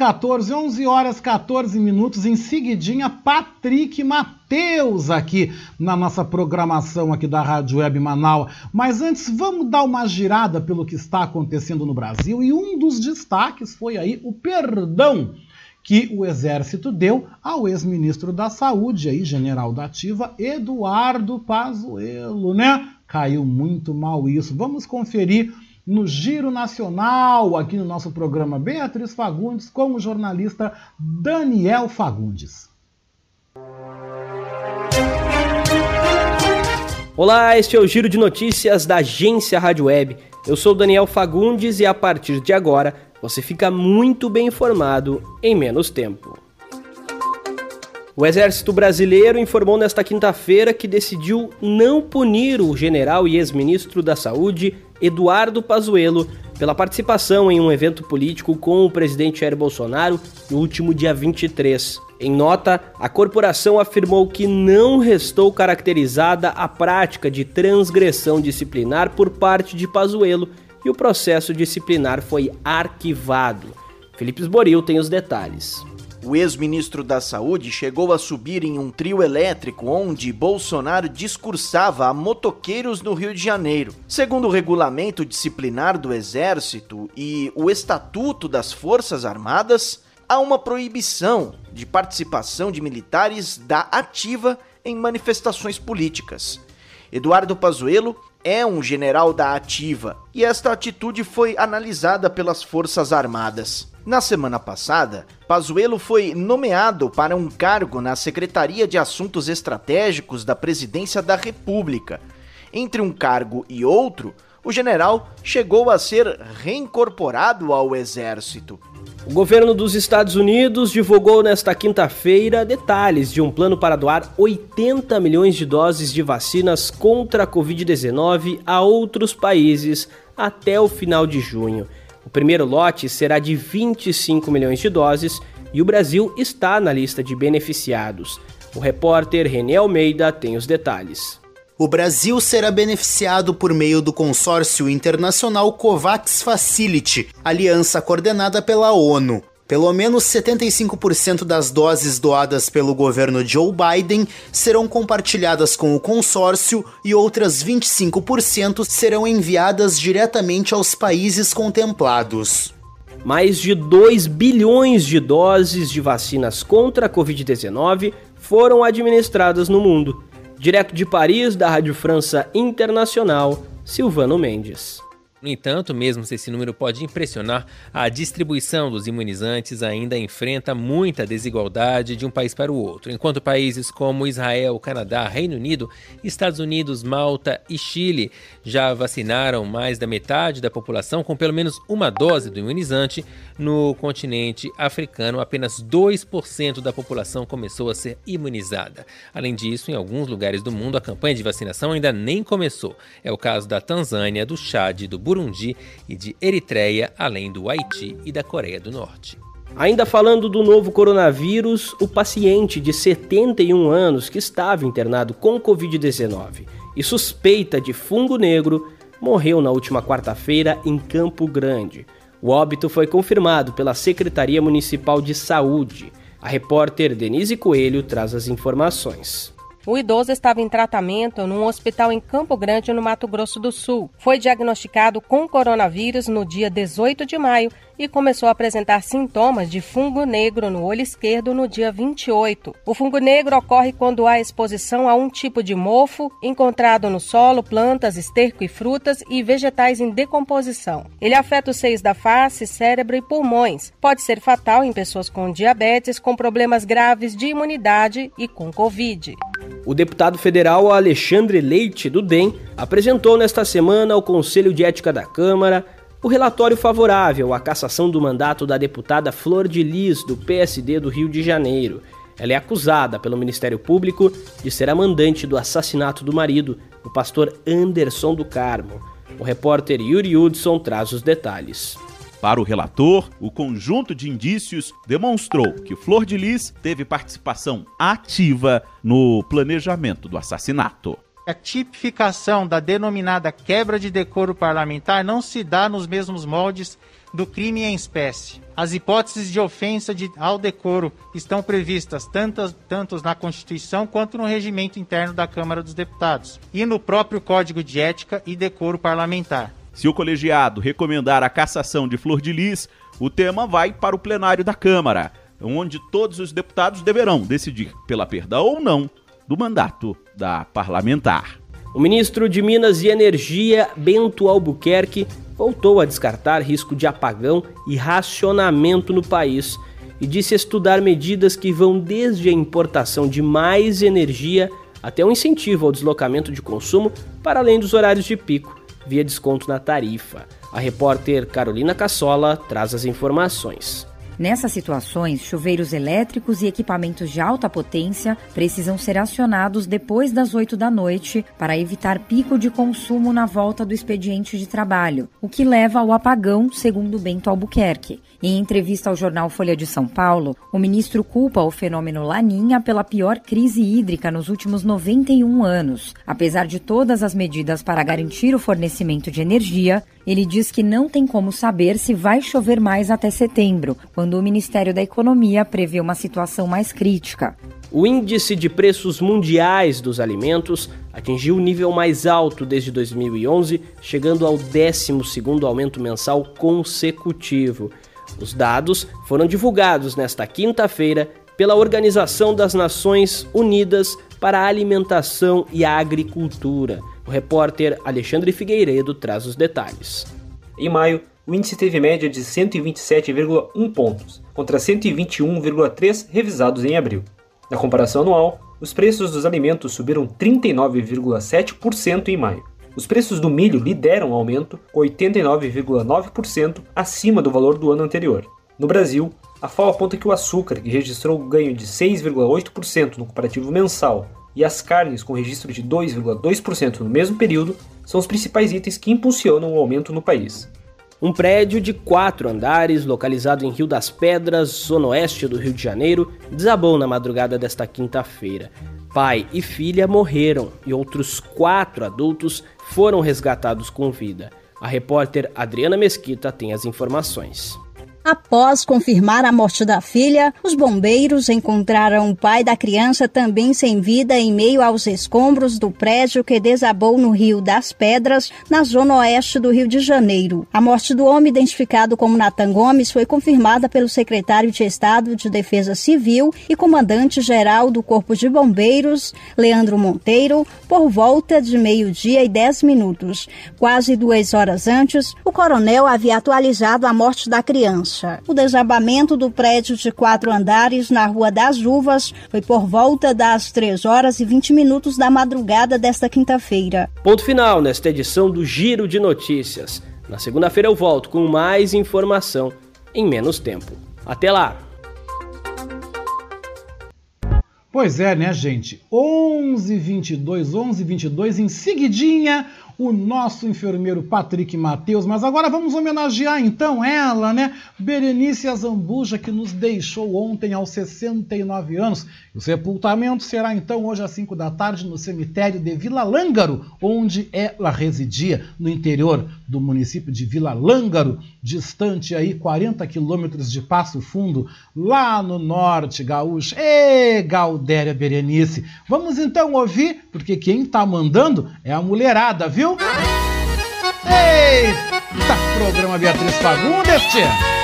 14, 11 horas 14 minutos, em seguidinha, Patrick Mateus aqui na nossa programação aqui da Rádio Web Manaus. Mas antes, vamos dar uma girada pelo que está acontecendo no Brasil e um dos destaques foi aí o perdão que o Exército deu ao ex-ministro da Saúde, aí, general da Ativa, Eduardo Pazuello, né? Caiu muito mal isso. Vamos conferir no Giro Nacional, aqui no nosso programa Beatriz Fagundes, com o jornalista Daniel Fagundes. Olá, este é o Giro de Notícias da agência Rádio Web. Eu sou Daniel Fagundes e a partir de agora você fica muito bem informado em menos tempo. O Exército Brasileiro informou nesta quinta-feira que decidiu não punir o general e ex-ministro da Saúde, Eduardo Pazuello, pela participação em um evento político com o presidente Jair Bolsonaro no último dia 23. Em nota, a corporação afirmou que não restou caracterizada a prática de transgressão disciplinar por parte de Pazuello e o processo disciplinar foi arquivado. Felipe Esboril tem os detalhes. O ex-ministro da Saúde chegou a subir em um trio elétrico onde Bolsonaro discursava a motoqueiros no Rio de Janeiro. Segundo o regulamento disciplinar do Exército e o Estatuto das Forças Armadas, há uma proibição de participação de militares da ativa em manifestações políticas. Eduardo Pazuello é um general da ativa e esta atitude foi analisada pelas Forças Armadas. Na semana passada, Pazuello foi nomeado para um cargo na Secretaria de Assuntos Estratégicos da Presidência da República. Entre um cargo e outro, o general chegou a ser reincorporado ao exército. O governo dos Estados Unidos divulgou nesta quinta-feira detalhes de um plano para doar 80 milhões de doses de vacinas contra a Covid-19 a outros países até o final de junho. O primeiro lote será de 25 milhões de doses e o Brasil está na lista de beneficiados. O repórter René Almeida tem os detalhes. O Brasil será beneficiado por meio do consórcio internacional COVAX Facility, aliança coordenada pela ONU. Pelo menos 75% das doses doadas pelo governo Joe Biden serão compartilhadas com o consórcio e outras 25% serão enviadas diretamente aos países contemplados. Mais de 2 bilhões de doses de vacinas contra a Covid-19 foram administradas no mundo. Direto de Paris, da Rádio França Internacional, Silvano Mendes. No entanto, mesmo se esse número pode impressionar, a distribuição dos imunizantes ainda enfrenta muita desigualdade de um país para o outro. Enquanto países como Israel, Canadá, Reino Unido, Estados Unidos, Malta e Chile já vacinaram mais da metade da população com pelo menos uma dose do imunizante, no continente africano apenas 2% da população começou a ser imunizada. Além disso, em alguns lugares do mundo a campanha de vacinação ainda nem começou. É o caso da Tanzânia, do Chad, do Burundi e de Eritreia, além do Haiti e da Coreia do Norte. Ainda falando do novo coronavírus, o paciente de 71 anos que estava internado com Covid-19 e suspeita de fungo negro morreu na última quarta-feira em Campo Grande. O óbito foi confirmado pela Secretaria Municipal de Saúde. A repórter Denise Coelho traz as informações. O idoso estava em tratamento num hospital em Campo Grande, no Mato Grosso do Sul. Foi diagnosticado com coronavírus no dia 18 de maio e começou a apresentar sintomas de fungo negro no olho esquerdo no dia 28. O fungo negro ocorre quando há exposição a um tipo de mofo encontrado no solo, plantas, esterco e frutas e vegetais em decomposição. Ele afeta os seios da face, cérebro e pulmões. Pode ser fatal em pessoas com diabetes, com problemas graves de imunidade e com Covid. O deputado federal Alexandre Leite, do DEM, apresentou nesta semana ao Conselho de Ética da Câmara o relatório favorável à cassação do mandato da deputada Flor de Lis, do PSD do Rio de Janeiro. Ela é acusada pelo Ministério Público de ser a mandante do assassinato do marido, o pastor Anderson do Carmo. O repórter Yuri Hudson traz os detalhes. Para o relator, o conjunto de indícios demonstrou que Flor de Lis teve participação ativa no planejamento do assassinato. A tipificação da denominada quebra de decoro parlamentar não se dá nos mesmos moldes do crime em espécie. As hipóteses de ofensa de, ao decoro estão previstas tantas, tanto na Constituição quanto no regimento interno da Câmara dos Deputados e no próprio Código de Ética e Decoro Parlamentar. Se o colegiado recomendar a cassação de Flor de Lis, o tema vai para o plenário da Câmara, onde todos os deputados deverão decidir pela perda ou não do mandato da parlamentar. O ministro de Minas e Energia, Bento Albuquerque, voltou a descartar risco de apagão e racionamento no país e disse estudar medidas que vão desde a importação de mais energia até um incentivo ao deslocamento de consumo para além dos horários de pico via desconto na tarifa. A repórter Carolina Cassola traz as informações. Nessas situações, chuveiros elétricos e equipamentos de alta potência precisam ser acionados depois das 8 da noite para evitar pico de consumo na volta do expediente de trabalho, o que leva ao apagão, segundo Bento Albuquerque. Em entrevista ao jornal Folha de São Paulo, o ministro culpa o fenômeno Laninha pela pior crise hídrica nos últimos 91 anos. Apesar de todas as medidas para garantir o fornecimento de energia, ele diz que não tem como saber se vai chover mais até setembro, quando o Ministério da Economia prevê uma situação mais crítica. O índice de preços mundiais dos alimentos atingiu o nível mais alto desde 2011, chegando ao 12º aumento mensal consecutivo. Os dados foram divulgados nesta quinta-feira pela Organização das Nações Unidas para a Alimentação e a Agricultura. O repórter Alexandre Figueiredo traz os detalhes. Em maio, o índice teve média de 127,1 pontos, contra 121,3 revisados em abril. Na comparação anual, os preços dos alimentos subiram 39,7% em maio. Os preços do milho lideram o aumento, 89,9% acima do valor do ano anterior. No Brasil, a FAO aponta que o açúcar, que registrou ganho de 6,8% no comparativo mensal, e as carnes, com registro de 2,2% no mesmo período, são os principais itens que impulsionam o aumento no país. Um prédio de quatro andares, localizado em Rio das Pedras, zona oeste do Rio de Janeiro, desabou na madrugada desta quinta-feira. Pai e filha morreram e outros quatro adultos foram resgatados com vida. A repórter Adriana Mesquita tem as informações. Após confirmar a morte da filha, os bombeiros encontraram o pai da criança também sem vida em meio aos escombros do prédio que desabou no Rio das Pedras, na zona oeste do Rio de Janeiro. A morte do homem, identificado como Natan Gomes, foi confirmada pelo secretário de Estado de Defesa Civil e comandante-geral do Corpo de Bombeiros, Leandro Monteiro, por volta de meio-dia e dez minutos. Quase duas horas antes, o coronel havia atualizado a morte da criança. O desabamento do prédio de quatro andares na Rua das Uvas foi por volta das 3 horas e 20 minutos da madrugada desta quinta-feira. Ponto final nesta edição do Giro de Notícias. Na segunda-feira eu volto com mais informação em menos tempo. Até lá! Pois é, né, gente? 11:22, 11:22 em seguidinha o nosso enfermeiro Patrick Mateus. Mas agora vamos homenagear então ela, né? Berenice Azambuja, que nos deixou ontem aos 69 anos. O sepultamento será então hoje às 5 da tarde no cemitério de Vila Lângaro, onde ela residia, no interior do município de Vila Lângaro, distante aí 40 quilômetros de Passo Fundo, lá no norte gaúcho. Ê, Galdéria Berenice! Vamos então ouvir, porque quem tá mandando é a mulherada, viu? Eita, programa Beatriz Fagundes, tia!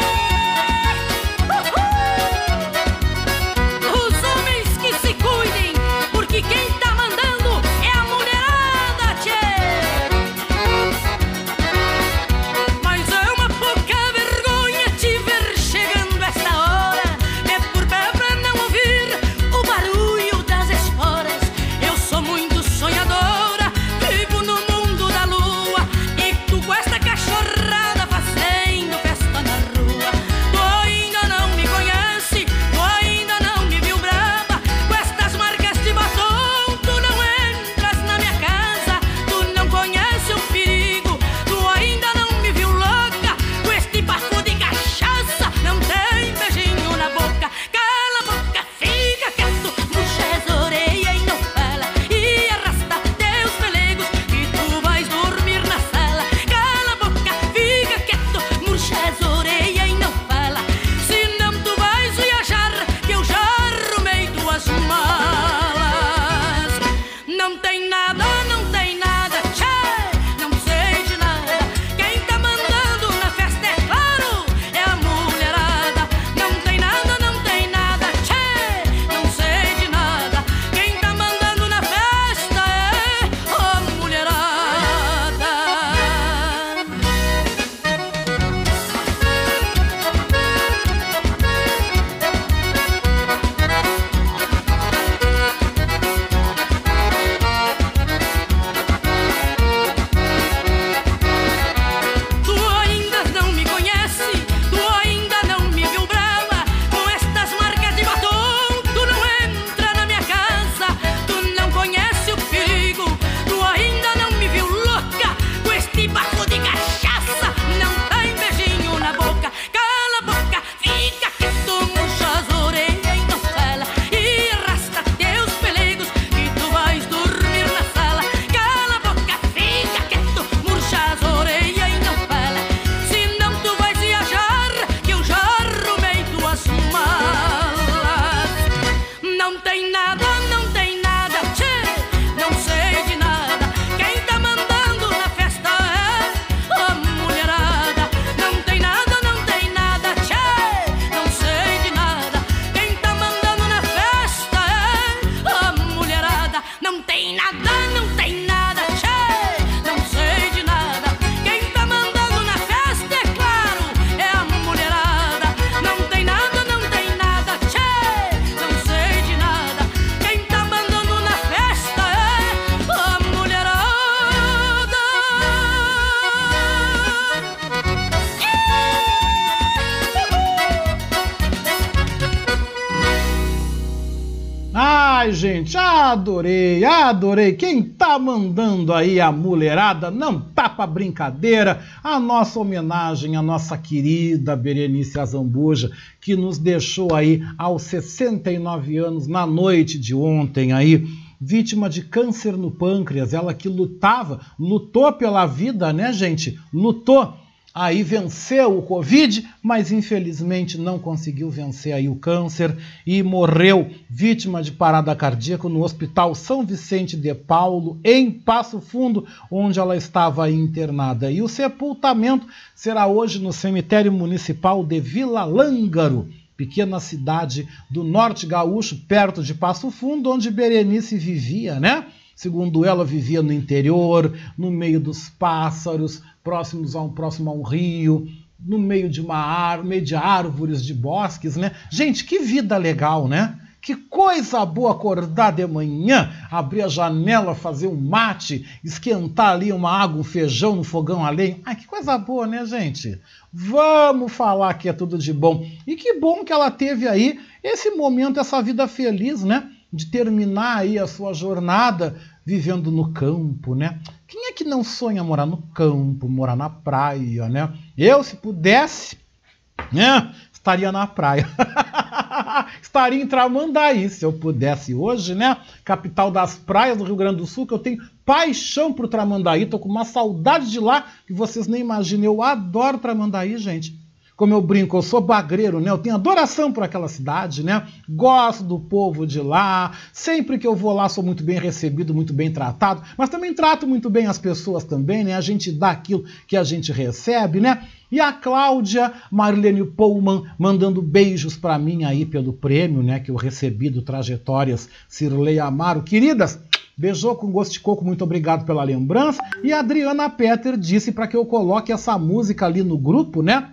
Adorei. Quem tá mandando aí a mulherada não tá pra brincadeira. A nossa homenagem à nossa querida Berenice Azambuja, que nos deixou aí aos 69 anos na noite de ontem aí. Vítima de câncer no pâncreas, ela que lutava, lutou pela vida, né, gente? Lutou aí venceu o Covid, mas infelizmente não conseguiu vencer aí o câncer e morreu vítima de parada cardíaca no Hospital São Vicente de Paulo, em Passo Fundo, onde ela estava internada. E o sepultamento será hoje no cemitério municipal de Vila Lângaro, pequena cidade do norte gaúcho, perto de Passo Fundo, onde Berenice vivia, né? Segundo ela, vivia no interior, no meio dos pássaros, próximos a um, próximo a um rio, no meio de uma árvore, meio de árvores, de bosques, né? Gente, que vida legal, né? Que coisa boa acordar de manhã, abrir a janela, fazer um mate, esquentar ali uma água, um feijão no fogão a lenha. Ai, que coisa boa, né, gente? Vamos falar que é tudo de bom. E que bom que ela teve aí esse momento, essa vida feliz, né? De terminar aí a sua jornada vivendo no campo, né? Quem é que não sonha morar no campo, morar na praia, né? Eu, se pudesse, né? Estaria na praia. [LAUGHS] Estaria em Tramandaí, se eu pudesse hoje, né? Capital das praias do Rio Grande do Sul, que eu tenho paixão por Tramandaí, tô com uma saudade de lá que vocês nem imaginam. Eu adoro Tramandaí, gente como eu brinco, eu sou bagreiro, né? Eu tenho adoração por aquela cidade, né? Gosto do povo de lá. Sempre que eu vou lá, sou muito bem recebido, muito bem tratado. Mas também trato muito bem as pessoas também, né? A gente dá aquilo que a gente recebe, né? E a Cláudia Marlene Pullman mandando beijos para mim aí pelo prêmio, né? Que eu recebi do Trajetórias Cirlei Amaro. Queridas, Beijou com gosto de coco, muito obrigado pela lembrança. E a Adriana Petter disse para que eu coloque essa música ali no grupo, né?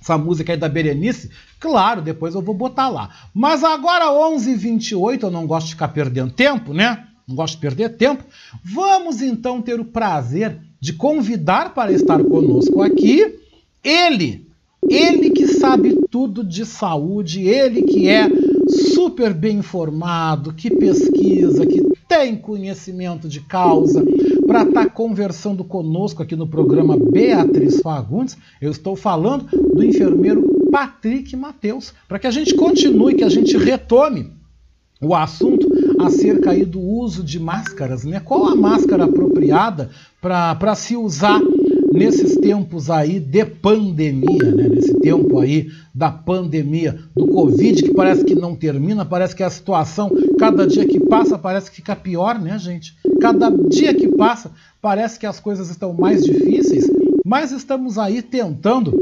Essa música aí da Berenice, claro, depois eu vou botar lá. Mas agora 11h28, eu não gosto de ficar perdendo tempo, né? Não gosto de perder tempo. Vamos então ter o prazer de convidar para estar conosco aqui ele, ele que sabe tudo de saúde, ele que é super bem informado, que pesquisa, que tem conhecimento de causa, para estar tá conversando conosco aqui no programa Beatriz Fagundes. Eu estou falando do enfermeiro Patrick Mateus, para que a gente continue, que a gente retome o assunto acerca aí do uso de máscaras, né? Qual a máscara apropriada para se usar nesses tempos aí de pandemia, né? Nesse tempo aí da pandemia do Covid, que parece que não termina, parece que a situação, cada dia que passa, parece que fica pior, né, gente? Cada dia que passa, parece que as coisas estão mais difíceis, mas estamos aí tentando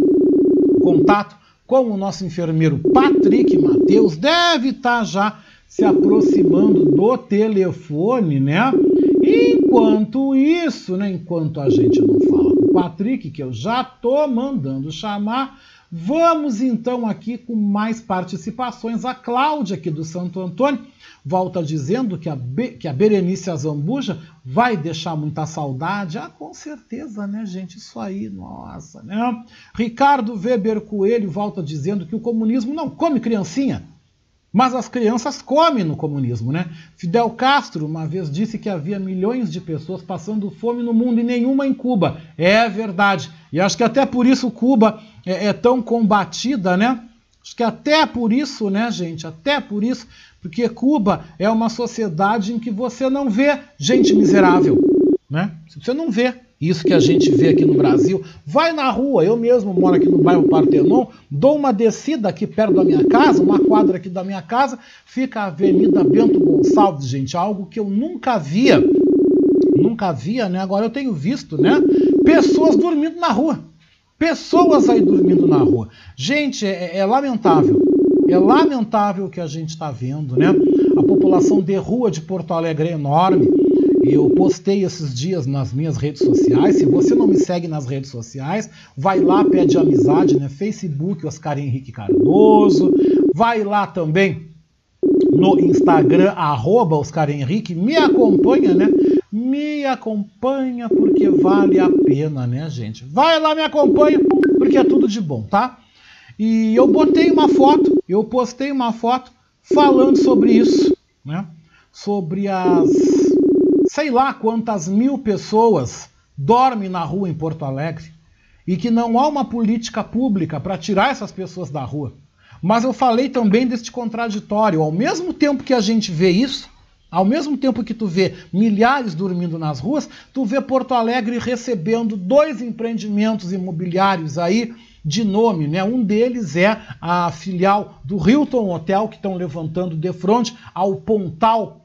contato com o nosso enfermeiro Patrick Mateus, deve estar já se aproximando do telefone, né? Enquanto isso, né, enquanto a gente não fala Patrick, que eu já tô mandando chamar, vamos então aqui com mais participações. A Cláudia aqui do Santo Antônio volta dizendo que a, Be que a Berenice Azambuja vai deixar muita saudade. Ah, com certeza, né, gente? Isso aí, nossa, né? Ricardo Weber Coelho volta dizendo que o comunismo não come criancinha. Mas as crianças comem no comunismo, né? Fidel Castro uma vez disse que havia milhões de pessoas passando fome no mundo e nenhuma em Cuba. É verdade. E acho que até por isso Cuba é, é tão combatida, né? Acho que até por isso, né, gente? Até por isso, porque Cuba é uma sociedade em que você não vê gente miserável, né? Você não vê isso que a gente vê aqui no Brasil. Vai na rua, eu mesmo moro aqui no bairro Partenon, dou uma descida aqui perto da minha casa, uma quadra aqui da minha casa, fica a Avenida Bento Gonçalves, gente, algo que eu nunca via, nunca via, né? Agora eu tenho visto, né? Pessoas dormindo na rua. Pessoas aí dormindo na rua. Gente, é, é lamentável. É lamentável o que a gente está vendo, né? A população de rua de Porto Alegre é enorme Eu postei esses dias nas minhas redes sociais. Se você não me segue nas redes sociais, vai lá, pede amizade, né? Facebook, Oscar Henrique Cardoso. Vai lá também no Instagram, arroba Oscar Henrique. Me acompanha, né? Me acompanha porque vale a pena, né, gente? Vai lá, me acompanha, porque é tudo de bom, tá? E eu botei uma foto, eu postei uma foto falando sobre isso, né? Sobre as sei lá quantas mil pessoas dormem na rua em Porto Alegre e que não há uma política pública para tirar essas pessoas da rua. Mas eu falei também deste contraditório. Ao mesmo tempo que a gente vê isso, ao mesmo tempo que tu vê milhares dormindo nas ruas, tu vê Porto Alegre recebendo dois empreendimentos imobiliários aí de nome, né? Um deles é a filial do Hilton Hotel que estão levantando de frente ao Pontal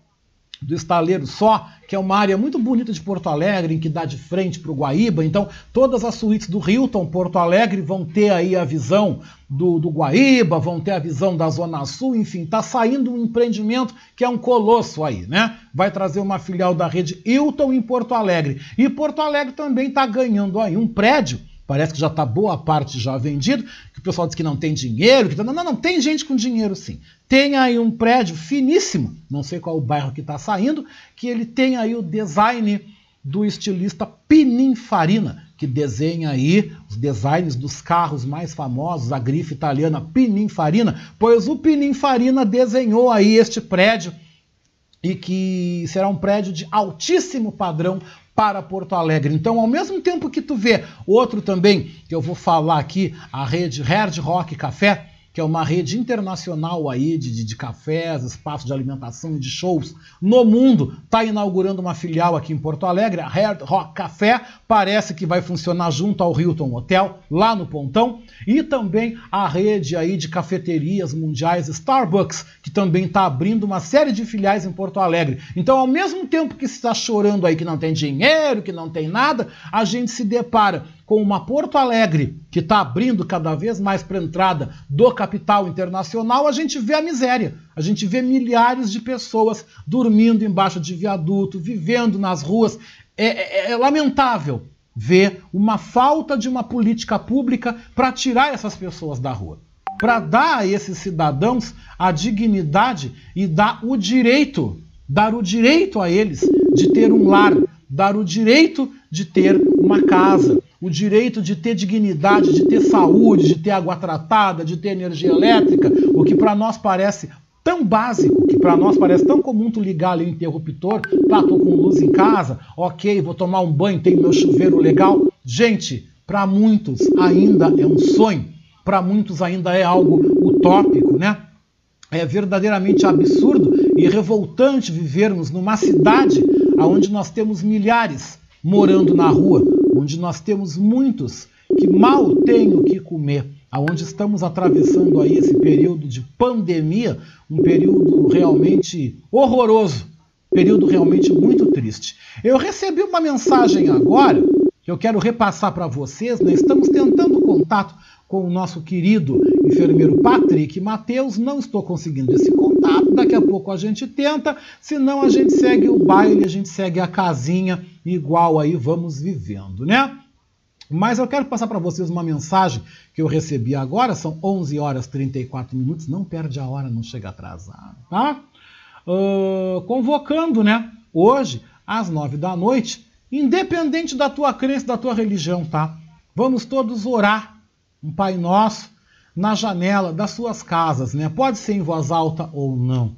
do Estaleiro Só, que é uma área muito bonita de Porto Alegre, em que dá de frente para o Guaíba. Então, todas as suítes do Hilton Porto Alegre vão ter aí a visão do, do Guaíba, vão ter a visão da Zona Sul, enfim, está saindo um empreendimento que é um colosso aí, né? Vai trazer uma filial da rede Hilton em Porto Alegre. E Porto Alegre também está ganhando aí um prédio parece que já está boa parte já vendido, que o pessoal diz que não tem dinheiro, que tá, não, não, não, tem gente com dinheiro sim. Tem aí um prédio finíssimo, não sei qual o bairro que está saindo, que ele tem aí o design do estilista Pininfarina, que desenha aí os designs dos carros mais famosos, a grife italiana Pininfarina, pois o Pininfarina desenhou aí este prédio e que será um prédio de altíssimo padrão para Porto Alegre. Então, ao mesmo tempo que tu vê outro também, que eu vou falar aqui, a rede Hard Rock Café, que é uma rede internacional aí de, de, de cafés, espaços de alimentação e de shows no mundo, está inaugurando uma filial aqui em Porto Alegre, a Hard Rock Café, parece que vai funcionar junto ao Hilton Hotel, lá no Pontão, e também a rede aí de cafeterias mundiais Starbucks, que também está abrindo uma série de filiais em Porto Alegre. Então, ao mesmo tempo que se está chorando aí que não tem dinheiro, que não tem nada, a gente se depara com uma Porto Alegre que está abrindo cada vez mais para entrada do capital internacional, a gente vê a miséria. A gente vê milhares de pessoas dormindo embaixo de viaduto, vivendo nas ruas. É, é, é lamentável ver uma falta de uma política pública para tirar essas pessoas da rua. Para dar a esses cidadãos a dignidade e dar o direito, dar o direito a eles de ter um lar, dar o direito de ter uma casa, o direito de ter dignidade, de ter saúde, de ter água tratada, de ter energia elétrica, o que para nós parece tão básico, que para nós parece tão comum tu ligar ali o interruptor, tá, tô com luz em casa, ok, vou tomar um banho, tenho meu chuveiro legal. Gente, para muitos ainda é um sonho, para muitos ainda é algo utópico, né? É verdadeiramente absurdo e revoltante vivermos numa cidade onde nós temos milhares morando na rua, onde nós temos muitos que mal têm o que comer, aonde estamos atravessando aí esse período de pandemia, um período realmente horroroso, período realmente muito triste. Eu recebi uma mensagem agora que eu quero repassar para vocês, né? Estamos tentando contato com o nosso querido enfermeiro Patrick Matheus, não estou conseguindo esse contato, daqui a pouco a gente tenta, senão a gente segue o baile, a gente segue a casinha igual aí vamos vivendo, né? Mas eu quero passar para vocês uma mensagem que eu recebi agora, são 11 horas e 34 minutos, não perde a hora, não chega atrasado, tá? Uh, convocando, né, hoje, às 9 da noite, independente da tua crença, da tua religião, tá? Vamos todos orar um Pai Nosso na janela das suas casas, né? Pode ser em voz alta ou não.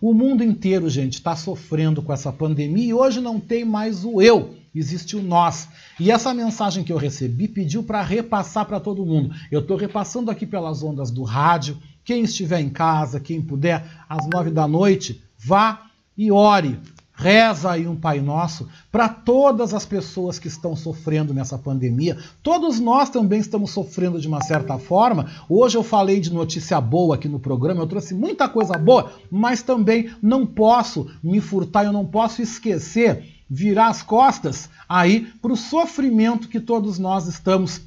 O mundo inteiro, gente, está sofrendo com essa pandemia e hoje não tem mais o eu, existe o nós. E essa mensagem que eu recebi pediu para repassar para todo mundo. Eu estou repassando aqui pelas ondas do rádio. Quem estiver em casa, quem puder, às nove da noite, vá e ore Reza aí um Pai Nosso para todas as pessoas que estão sofrendo nessa pandemia. Todos nós também estamos sofrendo de uma certa forma. Hoje eu falei de notícia boa aqui no programa, eu trouxe muita coisa boa, mas também não posso me furtar, eu não posso esquecer, virar as costas aí para o sofrimento que todos nós estamos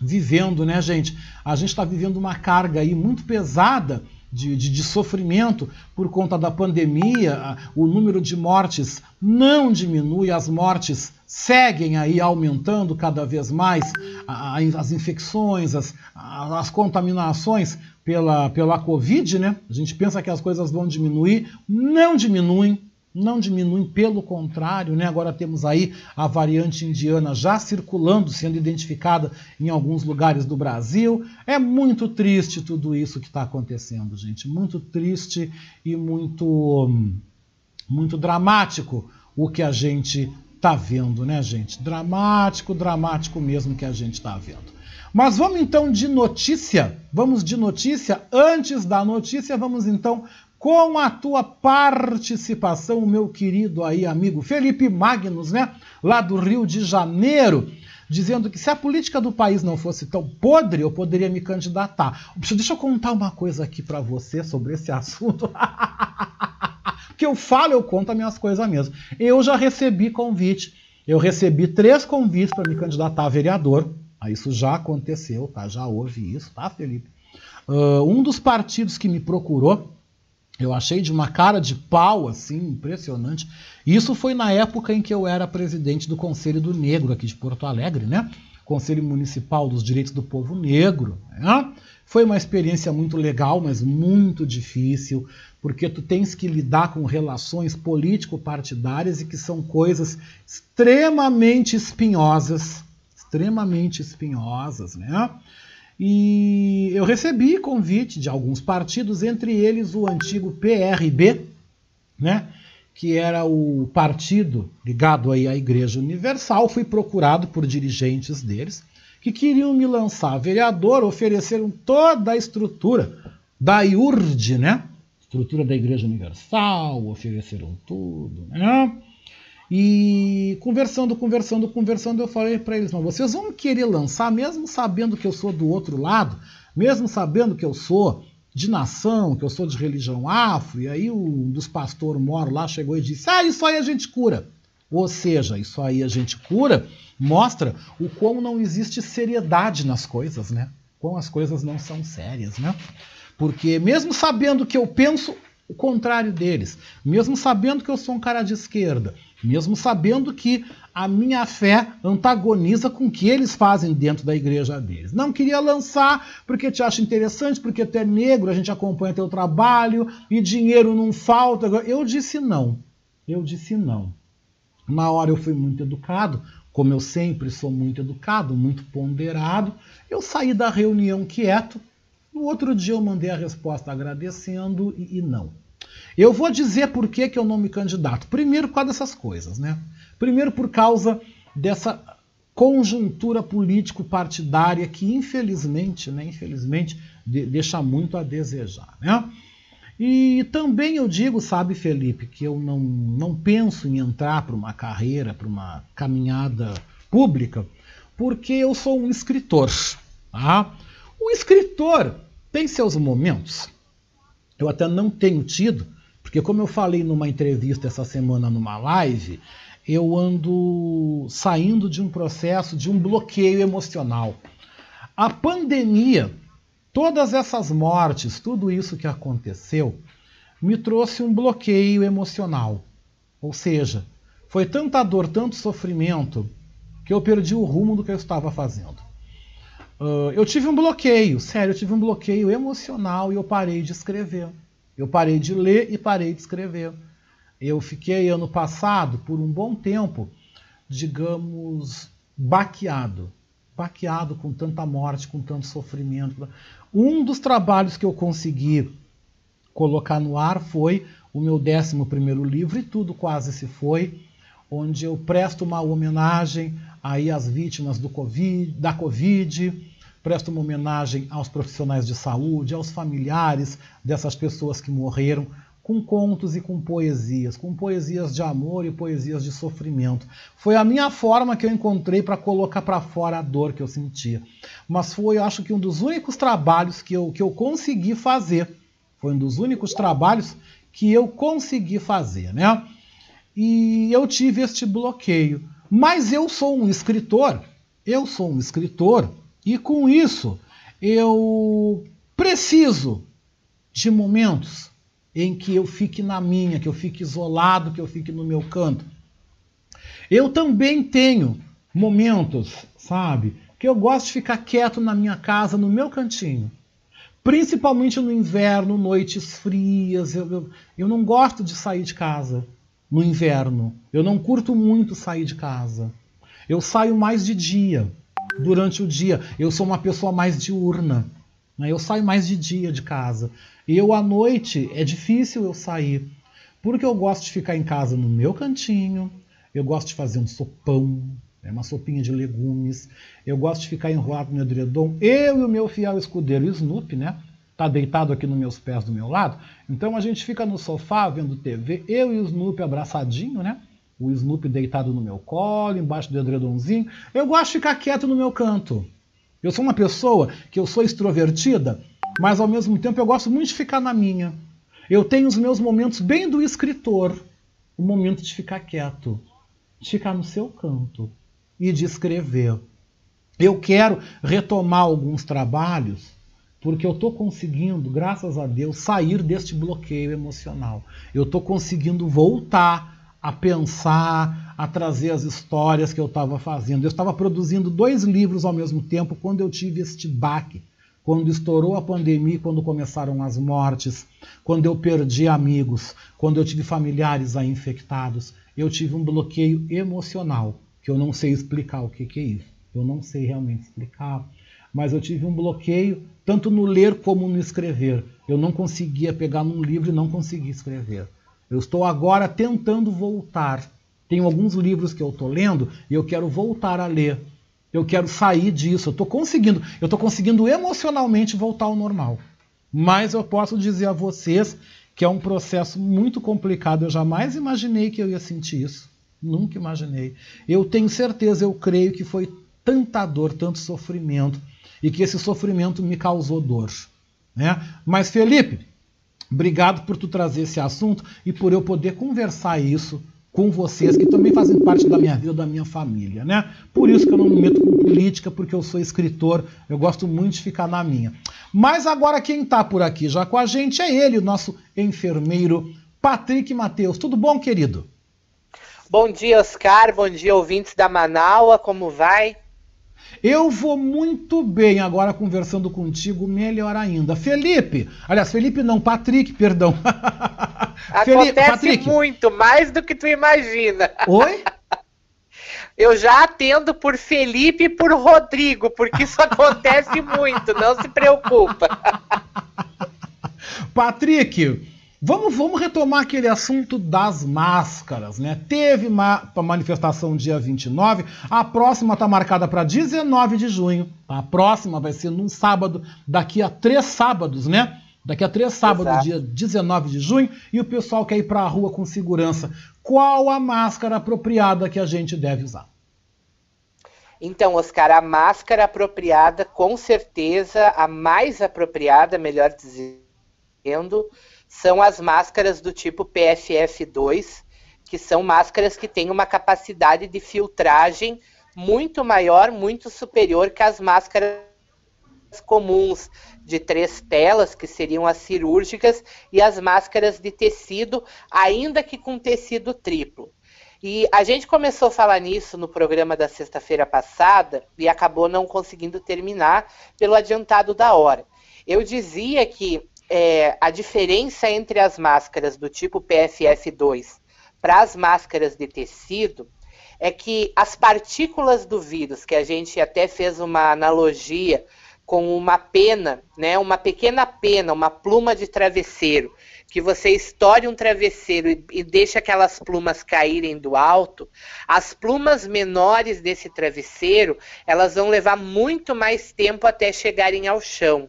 vivendo, né, gente? A gente está vivendo uma carga aí muito pesada de, de, de, sofrimento por conta da pandemia, o número de mortes não diminui, as mortes seguem aí aumentando cada vez mais, as infecções, as, as contaminações pela, pela Covid, né? A gente pensa que as coisas vão diminuir, não diminuem, não diminuem, pelo contrário, né? Agora temos aí a variante indiana já circulando, sendo identificada em alguns lugares do Brasil. É muito triste tudo isso que está acontecendo, gente. Muito triste e muito, muito dramático o que a gente está vendo, né, gente? Dramático, dramático mesmo que a gente está vendo. Mas vamos então de notícia. Vamos de notícia. Antes da notícia, vamos então com a tua participação, meu querido aí amigo Felipe Magnus, né, lá do Rio de Janeiro, dizendo que se a política do país não fosse tão podre, eu poderia me candidatar. Deixa eu contar uma coisa aqui para você sobre esse [LAUGHS] assunto. que eu falo, eu conto as minhas coisas mesmo. Eu já recebi convite. Eu recebi três convites para me candidatar a vereador. Ah, isso já aconteceu, tá? Já houve isso, tá, Felipe? Uh, um dos partidos que me procurou eu achei de uma cara de pau, assim, impressionante. Isso foi na época em que eu era presidente do Conselho do Negro aqui de Porto Alegre, né? Conselho Municipal dos Direitos do Povo Negro. Né? Foi uma experiência muito legal, mas muito difícil, porque tu tens que lidar com relações político-partidárias e que são coisas extremamente espinhosas, extremamente espinhosas, né? E eu recebi convite de alguns partidos, entre eles o antigo PRB, né? que era o partido ligado aí à Igreja Universal. Fui procurado por dirigentes deles que queriam me lançar vereador, ofereceram toda a estrutura da IURD, né? Estrutura da Igreja Universal, ofereceram tudo, né? E conversando, conversando, conversando, eu falei para eles: mas vocês vão querer lançar, mesmo sabendo que eu sou do outro lado, mesmo sabendo que eu sou de nação, que eu sou de religião afro. E aí um dos pastores moro lá chegou e disse: Ah, isso aí a gente cura. Ou seja, isso aí a gente cura mostra o quão não existe seriedade nas coisas, né? Quão as coisas não são sérias, né? Porque mesmo sabendo que eu penso o contrário deles, mesmo sabendo que eu sou um cara de esquerda, mesmo sabendo que a minha fé antagoniza com o que eles fazem dentro da igreja deles. Não queria lançar porque te acha interessante, porque tu é negro, a gente acompanha teu trabalho e dinheiro não falta. Eu disse não. Eu disse não. Na hora eu fui muito educado, como eu sempre sou muito educado, muito ponderado. Eu saí da reunião quieto. No outro dia eu mandei a resposta agradecendo e, e não. Eu vou dizer por que, que eu não me candidato. Primeiro, por causa dessas coisas, né? Primeiro, por causa dessa conjuntura político-partidária que, infelizmente, né, infelizmente, de, deixa muito a desejar, né? E também eu digo, sabe, Felipe, que eu não, não penso em entrar para uma carreira, para uma caminhada pública, porque eu sou um escritor. Tá? O escritor tem seus momentos. Eu até não tenho tido, porque como eu falei numa entrevista essa semana numa live, eu ando saindo de um processo de um bloqueio emocional. A pandemia, todas essas mortes, tudo isso que aconteceu, me trouxe um bloqueio emocional. Ou seja, foi tanta dor, tanto sofrimento, que eu perdi o rumo do que eu estava fazendo. Uh, eu tive um bloqueio, sério, eu tive um bloqueio emocional e eu parei de escrever. Eu parei de ler e parei de escrever. Eu fiquei ano passado, por um bom tempo, digamos, baqueado. Baqueado com tanta morte, com tanto sofrimento. Um dos trabalhos que eu consegui colocar no ar foi o meu 11 livro, e tudo quase se foi, onde eu presto uma homenagem aí às vítimas do COVID, da Covid, presto uma homenagem aos profissionais de saúde, aos familiares dessas pessoas que morreram, com contos e com poesias, com poesias de amor e poesias de sofrimento. Foi a minha forma que eu encontrei para colocar para fora a dor que eu sentia. Mas foi, acho que um dos únicos trabalhos que eu, que eu consegui fazer. Foi um dos únicos trabalhos que eu consegui fazer, né? E eu tive este bloqueio. Mas eu sou um escritor, eu sou um escritor e com isso, eu preciso de momentos em que eu fique na minha, que eu fique isolado, que eu fique no meu canto. Eu também tenho momentos, sabe, que eu gosto de ficar quieto na minha casa, no meu cantinho. Principalmente no inverno, noites frias. Eu, eu, eu não gosto de sair de casa no inverno. Eu não curto muito sair de casa. Eu saio mais de dia, durante o dia. Eu sou uma pessoa mais diurna. Né? Eu saio mais de dia de casa. E eu à noite é difícil eu sair. Porque eu gosto de ficar em casa no meu cantinho. Eu gosto de fazer um sopão, né? uma sopinha de legumes. Eu gosto de ficar enrolado no edredom. Eu e o meu fiel escudeiro Snoopy, né? Tá deitado aqui nos meus pés do meu lado. Então a gente fica no sofá vendo TV. Eu e o Snoopy abraçadinho, né? O Snoopy deitado no meu colo, embaixo do edredomzinho. Eu gosto de ficar quieto no meu canto. Eu sou uma pessoa que eu sou extrovertida, mas ao mesmo tempo eu gosto muito de ficar na minha. Eu tenho os meus momentos bem do escritor. O momento de ficar quieto, de ficar no seu canto e de escrever. Eu quero retomar alguns trabalhos porque eu estou conseguindo, graças a Deus, sair deste bloqueio emocional. Eu estou conseguindo voltar a pensar, a trazer as histórias que eu estava fazendo. Eu estava produzindo dois livros ao mesmo tempo quando eu tive este baque. Quando estourou a pandemia, quando começaram as mortes, quando eu perdi amigos, quando eu tive familiares aí infectados, eu tive um bloqueio emocional, que eu não sei explicar o que, que é isso. Eu não sei realmente explicar, mas eu tive um bloqueio tanto no ler como no escrever. Eu não conseguia pegar num livro e não conseguia escrever. Eu estou agora tentando voltar. Tenho alguns livros que eu estou lendo e eu quero voltar a ler. Eu quero sair disso. Eu estou conseguindo. Eu estou conseguindo emocionalmente voltar ao normal. Mas eu posso dizer a vocês que é um processo muito complicado. Eu jamais imaginei que eu ia sentir isso. Nunca imaginei. Eu tenho certeza, eu creio que foi tanta dor, tanto sofrimento e que esse sofrimento me causou dor. Né? Mas, Felipe, obrigado por tu trazer esse assunto e por eu poder conversar isso com vocês, que também fazem parte da minha vida, da minha família. Né? Por isso que eu não me meto com política, porque eu sou escritor, eu gosto muito de ficar na minha. Mas agora quem está por aqui já com a gente é ele, o nosso enfermeiro Patrick Matheus. Tudo bom, querido? Bom dia, Oscar. Bom dia, ouvintes da Manaua. Como vai? Eu vou muito bem agora conversando contigo, melhor ainda. Felipe, aliás, Felipe não, Patrick, perdão. [LAUGHS] Acontece Patrick. muito, mais do que tu imagina. Oi? [LAUGHS] Eu já atendo por Felipe e por Rodrigo, porque isso acontece muito, não se preocupa. [LAUGHS] Patrick, Vamos, vamos retomar aquele assunto das máscaras, né? Teve uma manifestação dia 29, a próxima está marcada para 19 de junho. A próxima vai ser num sábado, daqui a três sábados, né? Daqui a três sábados, Exato. dia 19 de junho, e o pessoal quer ir para a rua com segurança. Qual a máscara apropriada que a gente deve usar? Então, Oscar, a máscara apropriada, com certeza, a mais apropriada, melhor dizendo, são as máscaras do tipo PFF2, que são máscaras que têm uma capacidade de filtragem muito maior, muito superior que as máscaras comuns de três telas, que seriam as cirúrgicas, e as máscaras de tecido, ainda que com tecido triplo. E a gente começou a falar nisso no programa da sexta-feira passada e acabou não conseguindo terminar pelo adiantado da hora. Eu dizia que é, a diferença entre as máscaras do tipo PFF2 para as máscaras de tecido é que as partículas do vírus, que a gente até fez uma analogia com uma pena, né, uma pequena pena, uma pluma de travesseiro, que você estoure um travesseiro e, e deixa aquelas plumas caírem do alto, as plumas menores desse travesseiro, elas vão levar muito mais tempo até chegarem ao chão.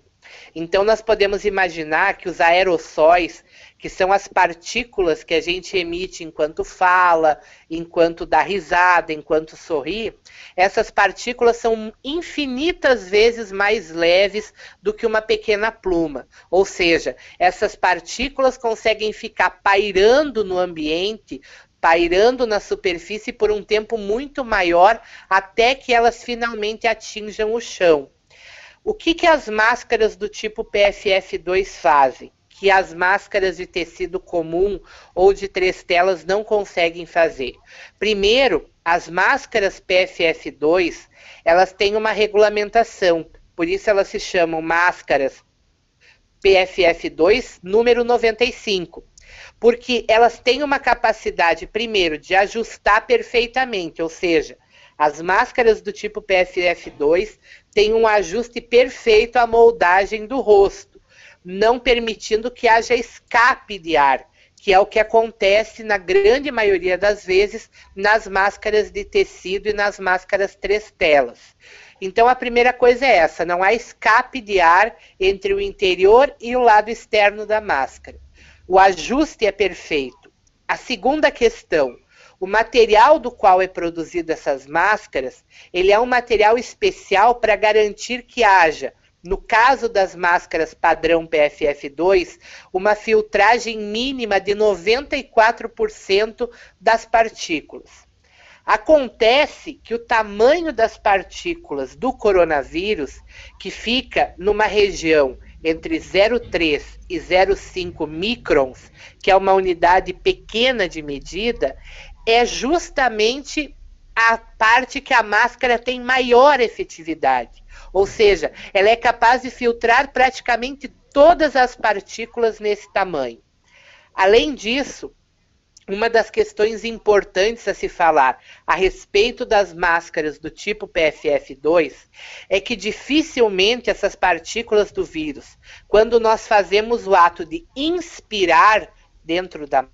Então, nós podemos imaginar que os aerossóis, que são as partículas que a gente emite enquanto fala, enquanto dá risada, enquanto sorri, essas partículas são infinitas vezes mais leves do que uma pequena pluma. Ou seja, essas partículas conseguem ficar pairando no ambiente pairando na superfície por um tempo muito maior até que elas finalmente atinjam o chão. O que, que as máscaras do tipo PFF2 fazem? que as máscaras de tecido comum ou de três telas não conseguem fazer. Primeiro, as máscaras PFF2, elas têm uma regulamentação, por isso elas se chamam máscaras PFF2 número 95 porque elas têm uma capacidade, primeiro, de ajustar perfeitamente, ou seja, as máscaras do tipo PFF2 têm um ajuste perfeito à moldagem do rosto, não permitindo que haja escape de ar, que é o que acontece na grande maioria das vezes nas máscaras de tecido e nas máscaras três telas. Então a primeira coisa é essa, não há escape de ar entre o interior e o lado externo da máscara. O ajuste é perfeito. A segunda questão, o material do qual é produzido essas máscaras, ele é um material especial para garantir que haja, no caso das máscaras padrão PFF2, uma filtragem mínima de 94% das partículas. Acontece que o tamanho das partículas do coronavírus, que fica numa região entre 0,3 e 0,5 microns, que é uma unidade pequena de medida, é justamente a parte que a máscara tem maior efetividade. Ou seja, ela é capaz de filtrar praticamente todas as partículas nesse tamanho. Além disso, uma das questões importantes a se falar a respeito das máscaras do tipo PFF2 é que dificilmente essas partículas do vírus, quando nós fazemos o ato de inspirar dentro da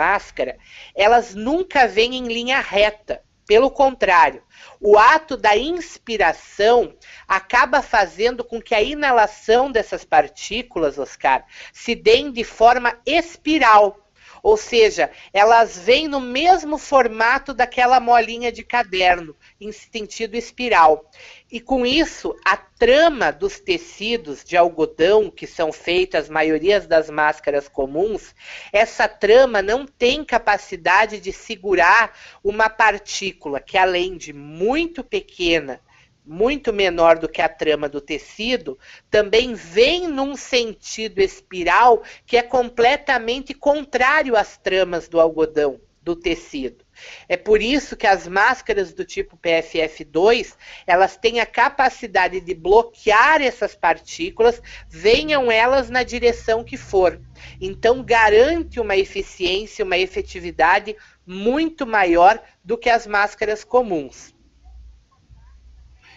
máscara, elas nunca vêm em linha reta. Pelo contrário, o ato da inspiração acaba fazendo com que a inalação dessas partículas, Oscar, se dê de forma espiral. Ou seja, elas vêm no mesmo formato daquela molinha de caderno, em sentido espiral. E com isso, a trama dos tecidos de algodão que são feitas, as maiorias das máscaras comuns, essa trama não tem capacidade de segurar uma partícula que, além de muito pequena, muito menor do que a trama do tecido, também vem num sentido espiral que é completamente contrário às tramas do algodão, do tecido. É por isso que as máscaras do tipo PFF2, elas têm a capacidade de bloquear essas partículas, venham elas na direção que for. Então garante uma eficiência, uma efetividade muito maior do que as máscaras comuns.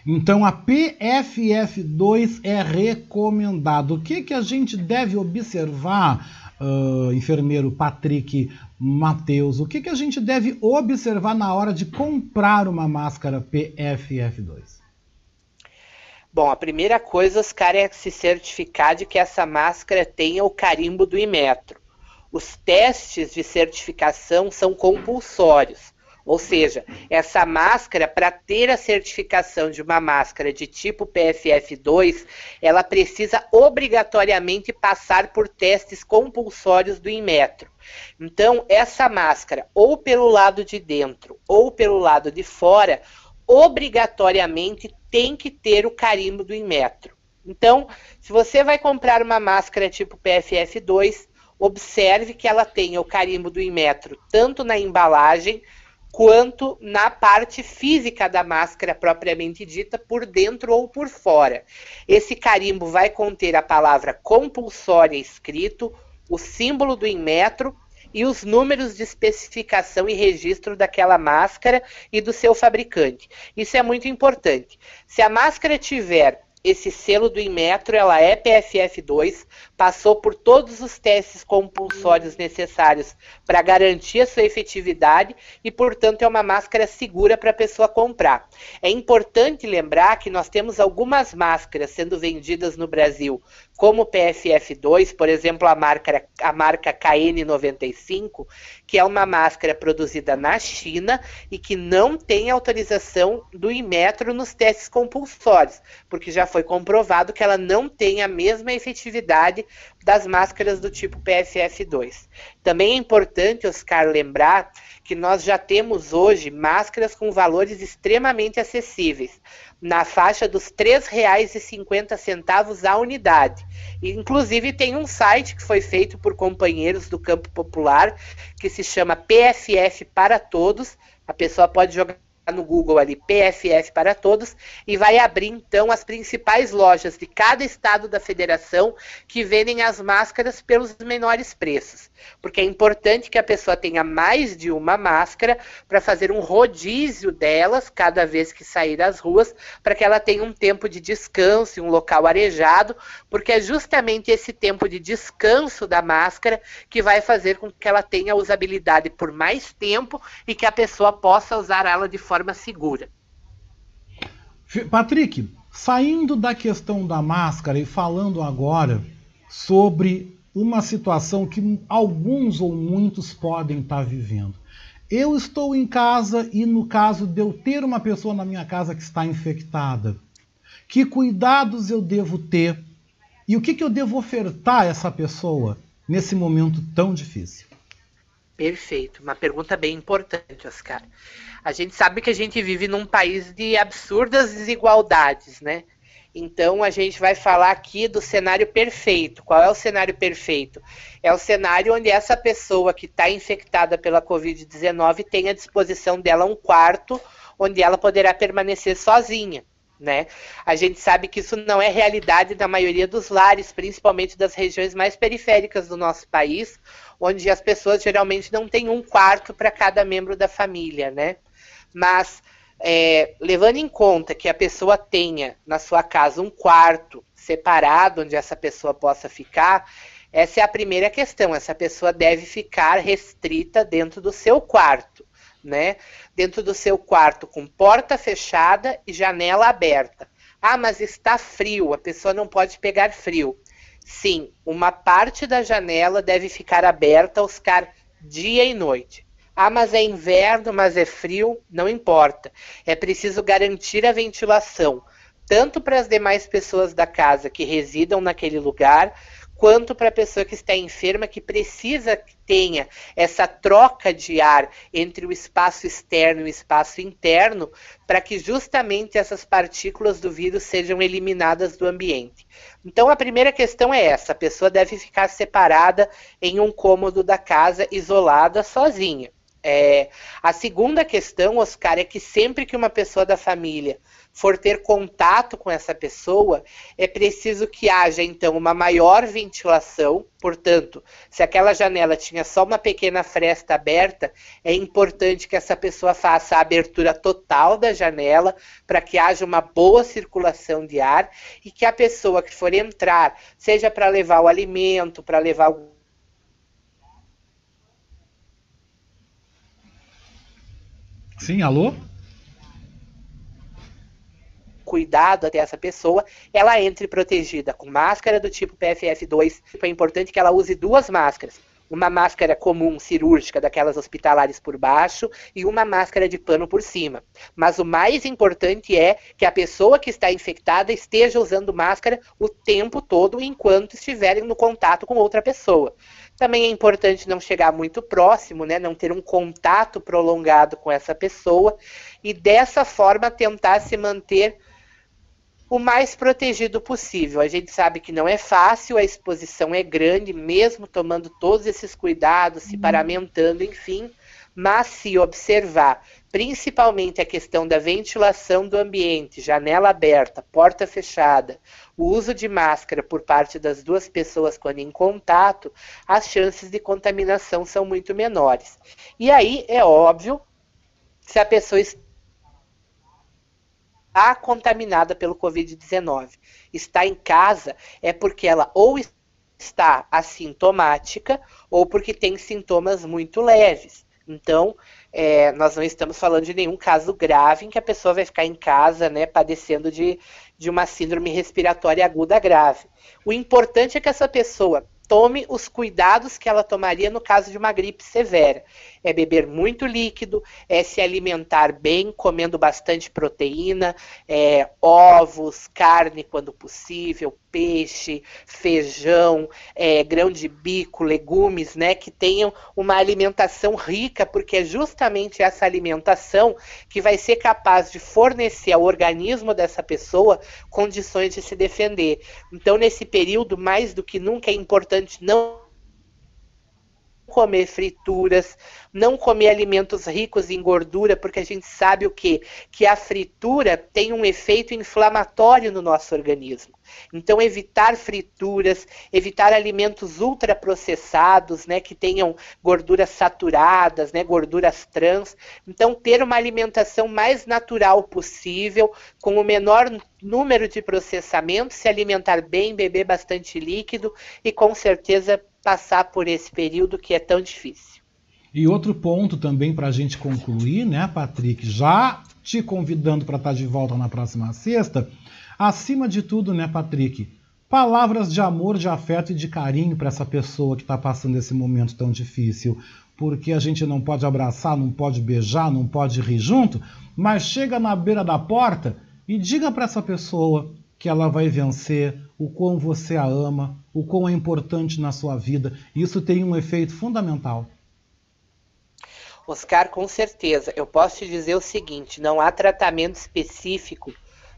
Então a PFF2 é recomendado. O que, que a gente deve observar, uh, enfermeiro Patrick Matheus? O que, que a gente deve observar na hora de comprar uma máscara PFF2? Bom, a primeira coisa, Oscar, é se certificar de que essa máscara tenha o carimbo do Imetro. Os testes de certificação são compulsórios. Ou seja, essa máscara, para ter a certificação de uma máscara de tipo PFF2, ela precisa obrigatoriamente passar por testes compulsórios do Inmetro. Então, essa máscara, ou pelo lado de dentro ou pelo lado de fora, obrigatoriamente tem que ter o carimbo do Inmetro. Então, se você vai comprar uma máscara tipo PFF2, observe que ela tenha o carimbo do Inmetro tanto na embalagem quanto na parte física da máscara propriamente dita, por dentro ou por fora. Esse carimbo vai conter a palavra compulsória escrito, o símbolo do Inmetro e os números de especificação e registro daquela máscara e do seu fabricante. Isso é muito importante. Se a máscara tiver esse selo do Inmetro, ela é PFF2, passou por todos os testes compulsórios necessários para garantir a sua efetividade e, portanto, é uma máscara segura para a pessoa comprar. É importante lembrar que nós temos algumas máscaras sendo vendidas no Brasil como PFF2, por exemplo, a marca, a marca KN95, que é uma máscara produzida na China e que não tem autorização do Inmetro nos testes compulsórios, porque já foi comprovado que ela não tem a mesma efetividade das máscaras do tipo PFF2. Também é importante, Oscar, lembrar que nós já temos hoje máscaras com valores extremamente acessíveis, na faixa dos R$ 3,50 a unidade. Inclusive tem um site que foi feito por companheiros do campo popular, que se chama PFF para Todos. A pessoa pode jogar no Google ali PFF para todos e vai abrir então as principais lojas de cada estado da federação que vendem as máscaras pelos menores preços, porque é importante que a pessoa tenha mais de uma máscara para fazer um rodízio delas cada vez que sair às ruas, para que ela tenha um tempo de descanso e um local arejado, porque é justamente esse tempo de descanso da máscara que vai fazer com que ela tenha usabilidade por mais tempo e que a pessoa possa usar ela de forma forma segura. Patrick, saindo da questão da máscara e falando agora sobre uma situação que alguns ou muitos podem estar vivendo. Eu estou em casa e, no caso de eu ter uma pessoa na minha casa que está infectada, que cuidados eu devo ter e o que, que eu devo ofertar a essa pessoa nesse momento tão difícil? Perfeito, uma pergunta bem importante, Oscar. A gente sabe que a gente vive num país de absurdas desigualdades, né? Então a gente vai falar aqui do cenário perfeito. Qual é o cenário perfeito? É o cenário onde essa pessoa que está infectada pela Covid-19 tem à disposição dela um quarto onde ela poderá permanecer sozinha. Né? A gente sabe que isso não é realidade da maioria dos lares, principalmente das regiões mais periféricas do nosso país, onde as pessoas geralmente não têm um quarto para cada membro da família, né? Mas é, levando em conta que a pessoa tenha na sua casa um quarto separado onde essa pessoa possa ficar, essa é a primeira questão. Essa pessoa deve ficar restrita dentro do seu quarto, né? Dentro do seu quarto com porta fechada e janela aberta. Ah, mas está frio, a pessoa não pode pegar frio. Sim, uma parte da janela deve ficar aberta, Oscar, dia e noite. Ah, mas é inverno, mas é frio, não importa. É preciso garantir a ventilação, tanto para as demais pessoas da casa que residam naquele lugar, quanto para a pessoa que está enferma, que precisa que tenha essa troca de ar entre o espaço externo e o espaço interno, para que justamente essas partículas do vírus sejam eliminadas do ambiente. Então, a primeira questão é essa: a pessoa deve ficar separada em um cômodo da casa, isolada, sozinha. É, a segunda questão, Oscar, é que sempre que uma pessoa da família for ter contato com essa pessoa, é preciso que haja então uma maior ventilação. Portanto, se aquela janela tinha só uma pequena fresta aberta, é importante que essa pessoa faça a abertura total da janela para que haja uma boa circulação de ar e que a pessoa que for entrar, seja para levar o alimento, para levar Sim, alô? Cuidado até essa pessoa, ela entre protegida com máscara do tipo PFF2. É importante que ela use duas máscaras. Uma máscara comum cirúrgica, daquelas hospitalares por baixo, e uma máscara de pano por cima. Mas o mais importante é que a pessoa que está infectada esteja usando máscara o tempo todo enquanto estiverem no contato com outra pessoa. Também é importante não chegar muito próximo, né? Não ter um contato prolongado com essa pessoa e dessa forma tentar se manter o mais protegido possível. A gente sabe que não é fácil, a exposição é grande, mesmo tomando todos esses cuidados, se paramentando, enfim, mas se observar principalmente a questão da ventilação do ambiente, janela aberta, porta fechada, o uso de máscara por parte das duas pessoas quando em contato, as chances de contaminação são muito menores. E aí é óbvio, se a pessoa está contaminada pelo Covid-19, está em casa, é porque ela ou está assintomática ou porque tem sintomas muito leves. Então, é, nós não estamos falando de nenhum caso grave em que a pessoa vai ficar em casa, né, padecendo de, de uma síndrome respiratória aguda grave. O importante é que essa pessoa tome os cuidados que ela tomaria no caso de uma gripe severa. É beber muito líquido, é se alimentar bem, comendo bastante proteína, é, ovos, carne quando possível, peixe, feijão, é, grão de bico, legumes, né, que tenham uma alimentação rica, porque é justamente essa alimentação que vai ser capaz de fornecer ao organismo dessa pessoa condições de se defender. Então, nesse período, mais do que nunca é importante não comer frituras, não comer alimentos ricos em gordura, porque a gente sabe o quê? Que a fritura tem um efeito inflamatório no nosso organismo. Então, evitar frituras, evitar alimentos ultraprocessados, né, que tenham gorduras saturadas, né, gorduras trans. Então, ter uma alimentação mais natural possível, com o menor número de processamentos, se alimentar bem, beber bastante líquido e, com certeza, passar por esse período que é tão difícil. E outro ponto também para a gente concluir, né, Patrick? Já te convidando para estar de volta na próxima sexta. Acima de tudo, né, Patrick? Palavras de amor, de afeto e de carinho para essa pessoa que está passando esse momento tão difícil. Porque a gente não pode abraçar, não pode beijar, não pode rir junto, mas chega na beira da porta e diga para essa pessoa que ela vai vencer, o quão você a ama, o quão é importante na sua vida. Isso tem um efeito fundamental. Oscar, com certeza. Eu posso te dizer o seguinte: não há tratamento específico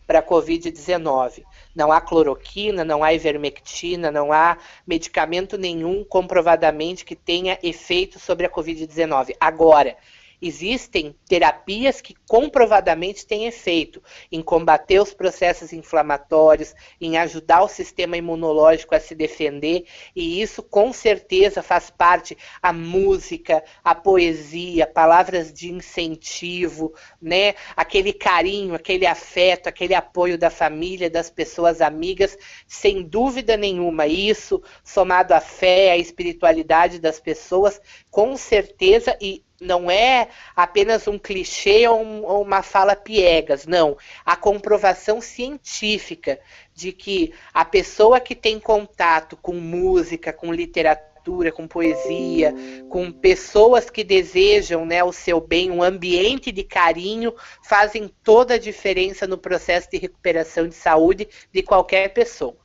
para a Covid-19. Não há cloroquina, não há ivermectina, não há medicamento nenhum comprovadamente que tenha efeito sobre a Covid-19. Agora, existem terapias que comprovadamente têm efeito em combater os processos inflamatórios, em ajudar o sistema imunológico a se defender, e isso com certeza faz parte a música, a poesia, palavras de incentivo, né? Aquele carinho, aquele afeto, aquele apoio da família, das pessoas amigas, sem dúvida nenhuma, isso somado à fé, à espiritualidade das pessoas, com certeza e não é apenas um clichê ou, um, ou, uma fala piegas, não. A comprovação científica de que a pessoa que tem contato com música, com literatura, com poesia, com pessoas que desejam né, o seu bem, um ambiente de carinho, fazem toda a diferença no processo de recuperação de saúde de qualquer pessoa.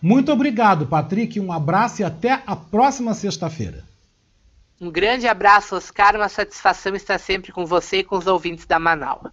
Muito obrigado, Patrick. Um abraço e até a próxima sexta-feira. Um grande abraço, Oscar. Uma satisfação estar sempre com você e com os ouvintes da Manaus.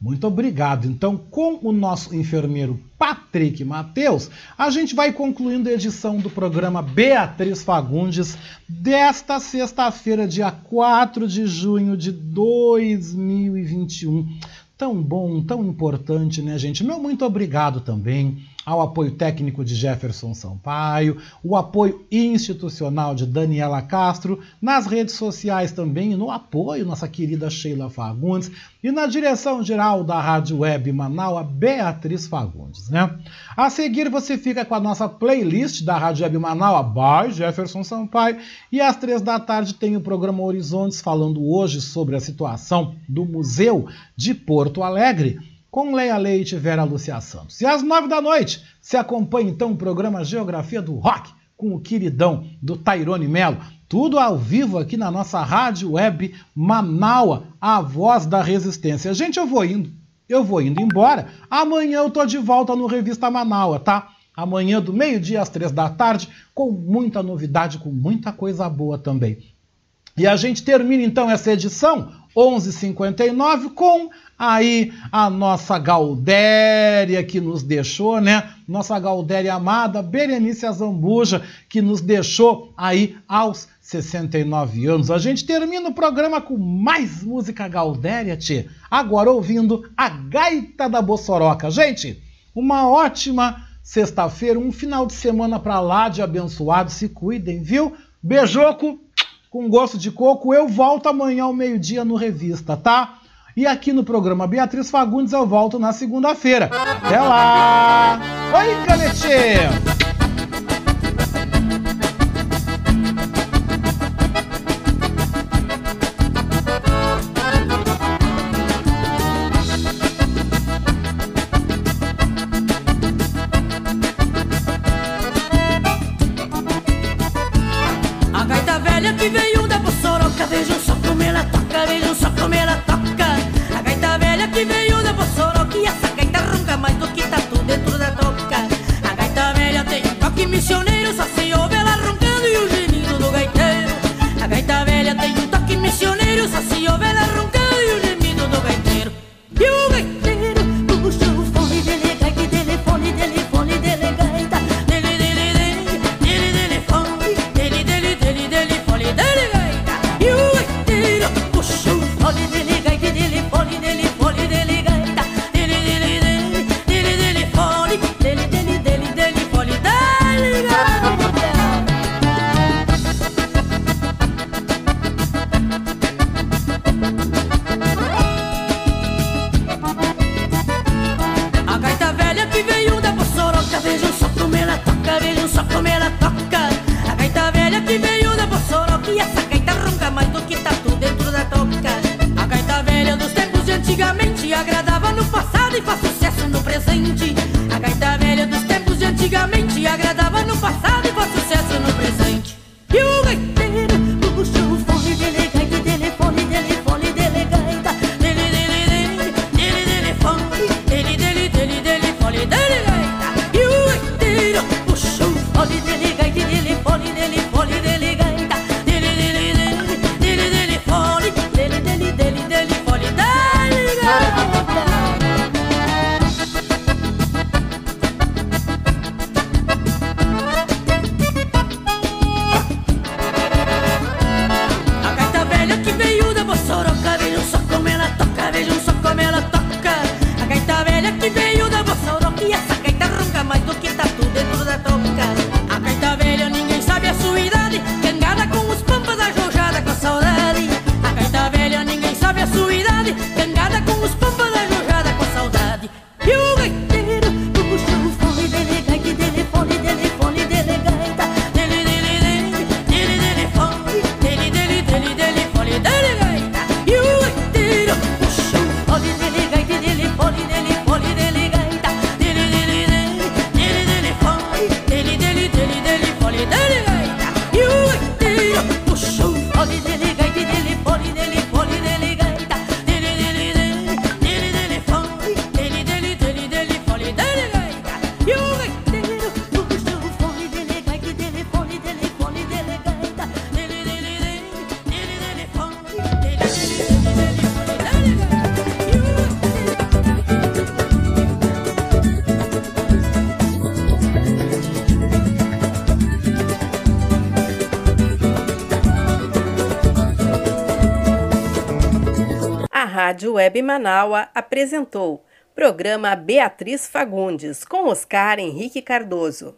Muito obrigado. Então, com o nosso enfermeiro Patrick Mateus, a gente vai concluindo a edição do programa Beatriz Fagundes desta sexta-feira, dia 4 de junho de 2021. Tão bom, tão importante, né, gente? Meu muito obrigado também ao apoio técnico de Jefferson Sampaio, o apoio institucional de Daniela Castro, nas redes sociais também, no apoio nossa querida Sheila Fagundes e na direção geral da Rádio Web Manaus, Beatriz Fagundes, né? A seguir você fica com a nossa playlist da Rádio Web Manaus, by Jefferson Sampaio, e às três da tarde tem o programa Horizontes falando hoje sobre a situação do Museu de Porto Alegre com Leia Leite e Vera Lúcia Santos. E às nove da noite, se acompanha então o programa Geografia do Rock, com o queridão do Tairone Melo. Tudo ao vivo aqui na nossa rádio web Manaua, a voz da resistência. Gente, eu vou indo, eu vou indo embora. Amanhã eu tô de volta no Revista Manaua, tá? Amanhã do meio-dia às três da tarde, com muita novidade, com muita coisa boa também. E a gente termina então essa edição 11:59 com aí a nossa Galdéria que nos deixou, né? Nossa Galdéria amada, Berenice Azambuja, que nos deixou aí aos 69 anos. A gente termina o programa com mais música Galdéria, tchê. Agora ouvindo a Gaita da Bossoroca. Gente, uma ótima sexta-feira, um final de semana para lá de abençoado. Se cuidem, viu? Beijoco com gosto de coco. Eu volto amanhã ao meio-dia no Revista, tá? E aqui no programa Beatriz Fagundes eu volto na segunda-feira. Até lá! Oi, canetinha! Web Manaua apresentou programa Beatriz Fagundes com Oscar Henrique Cardoso.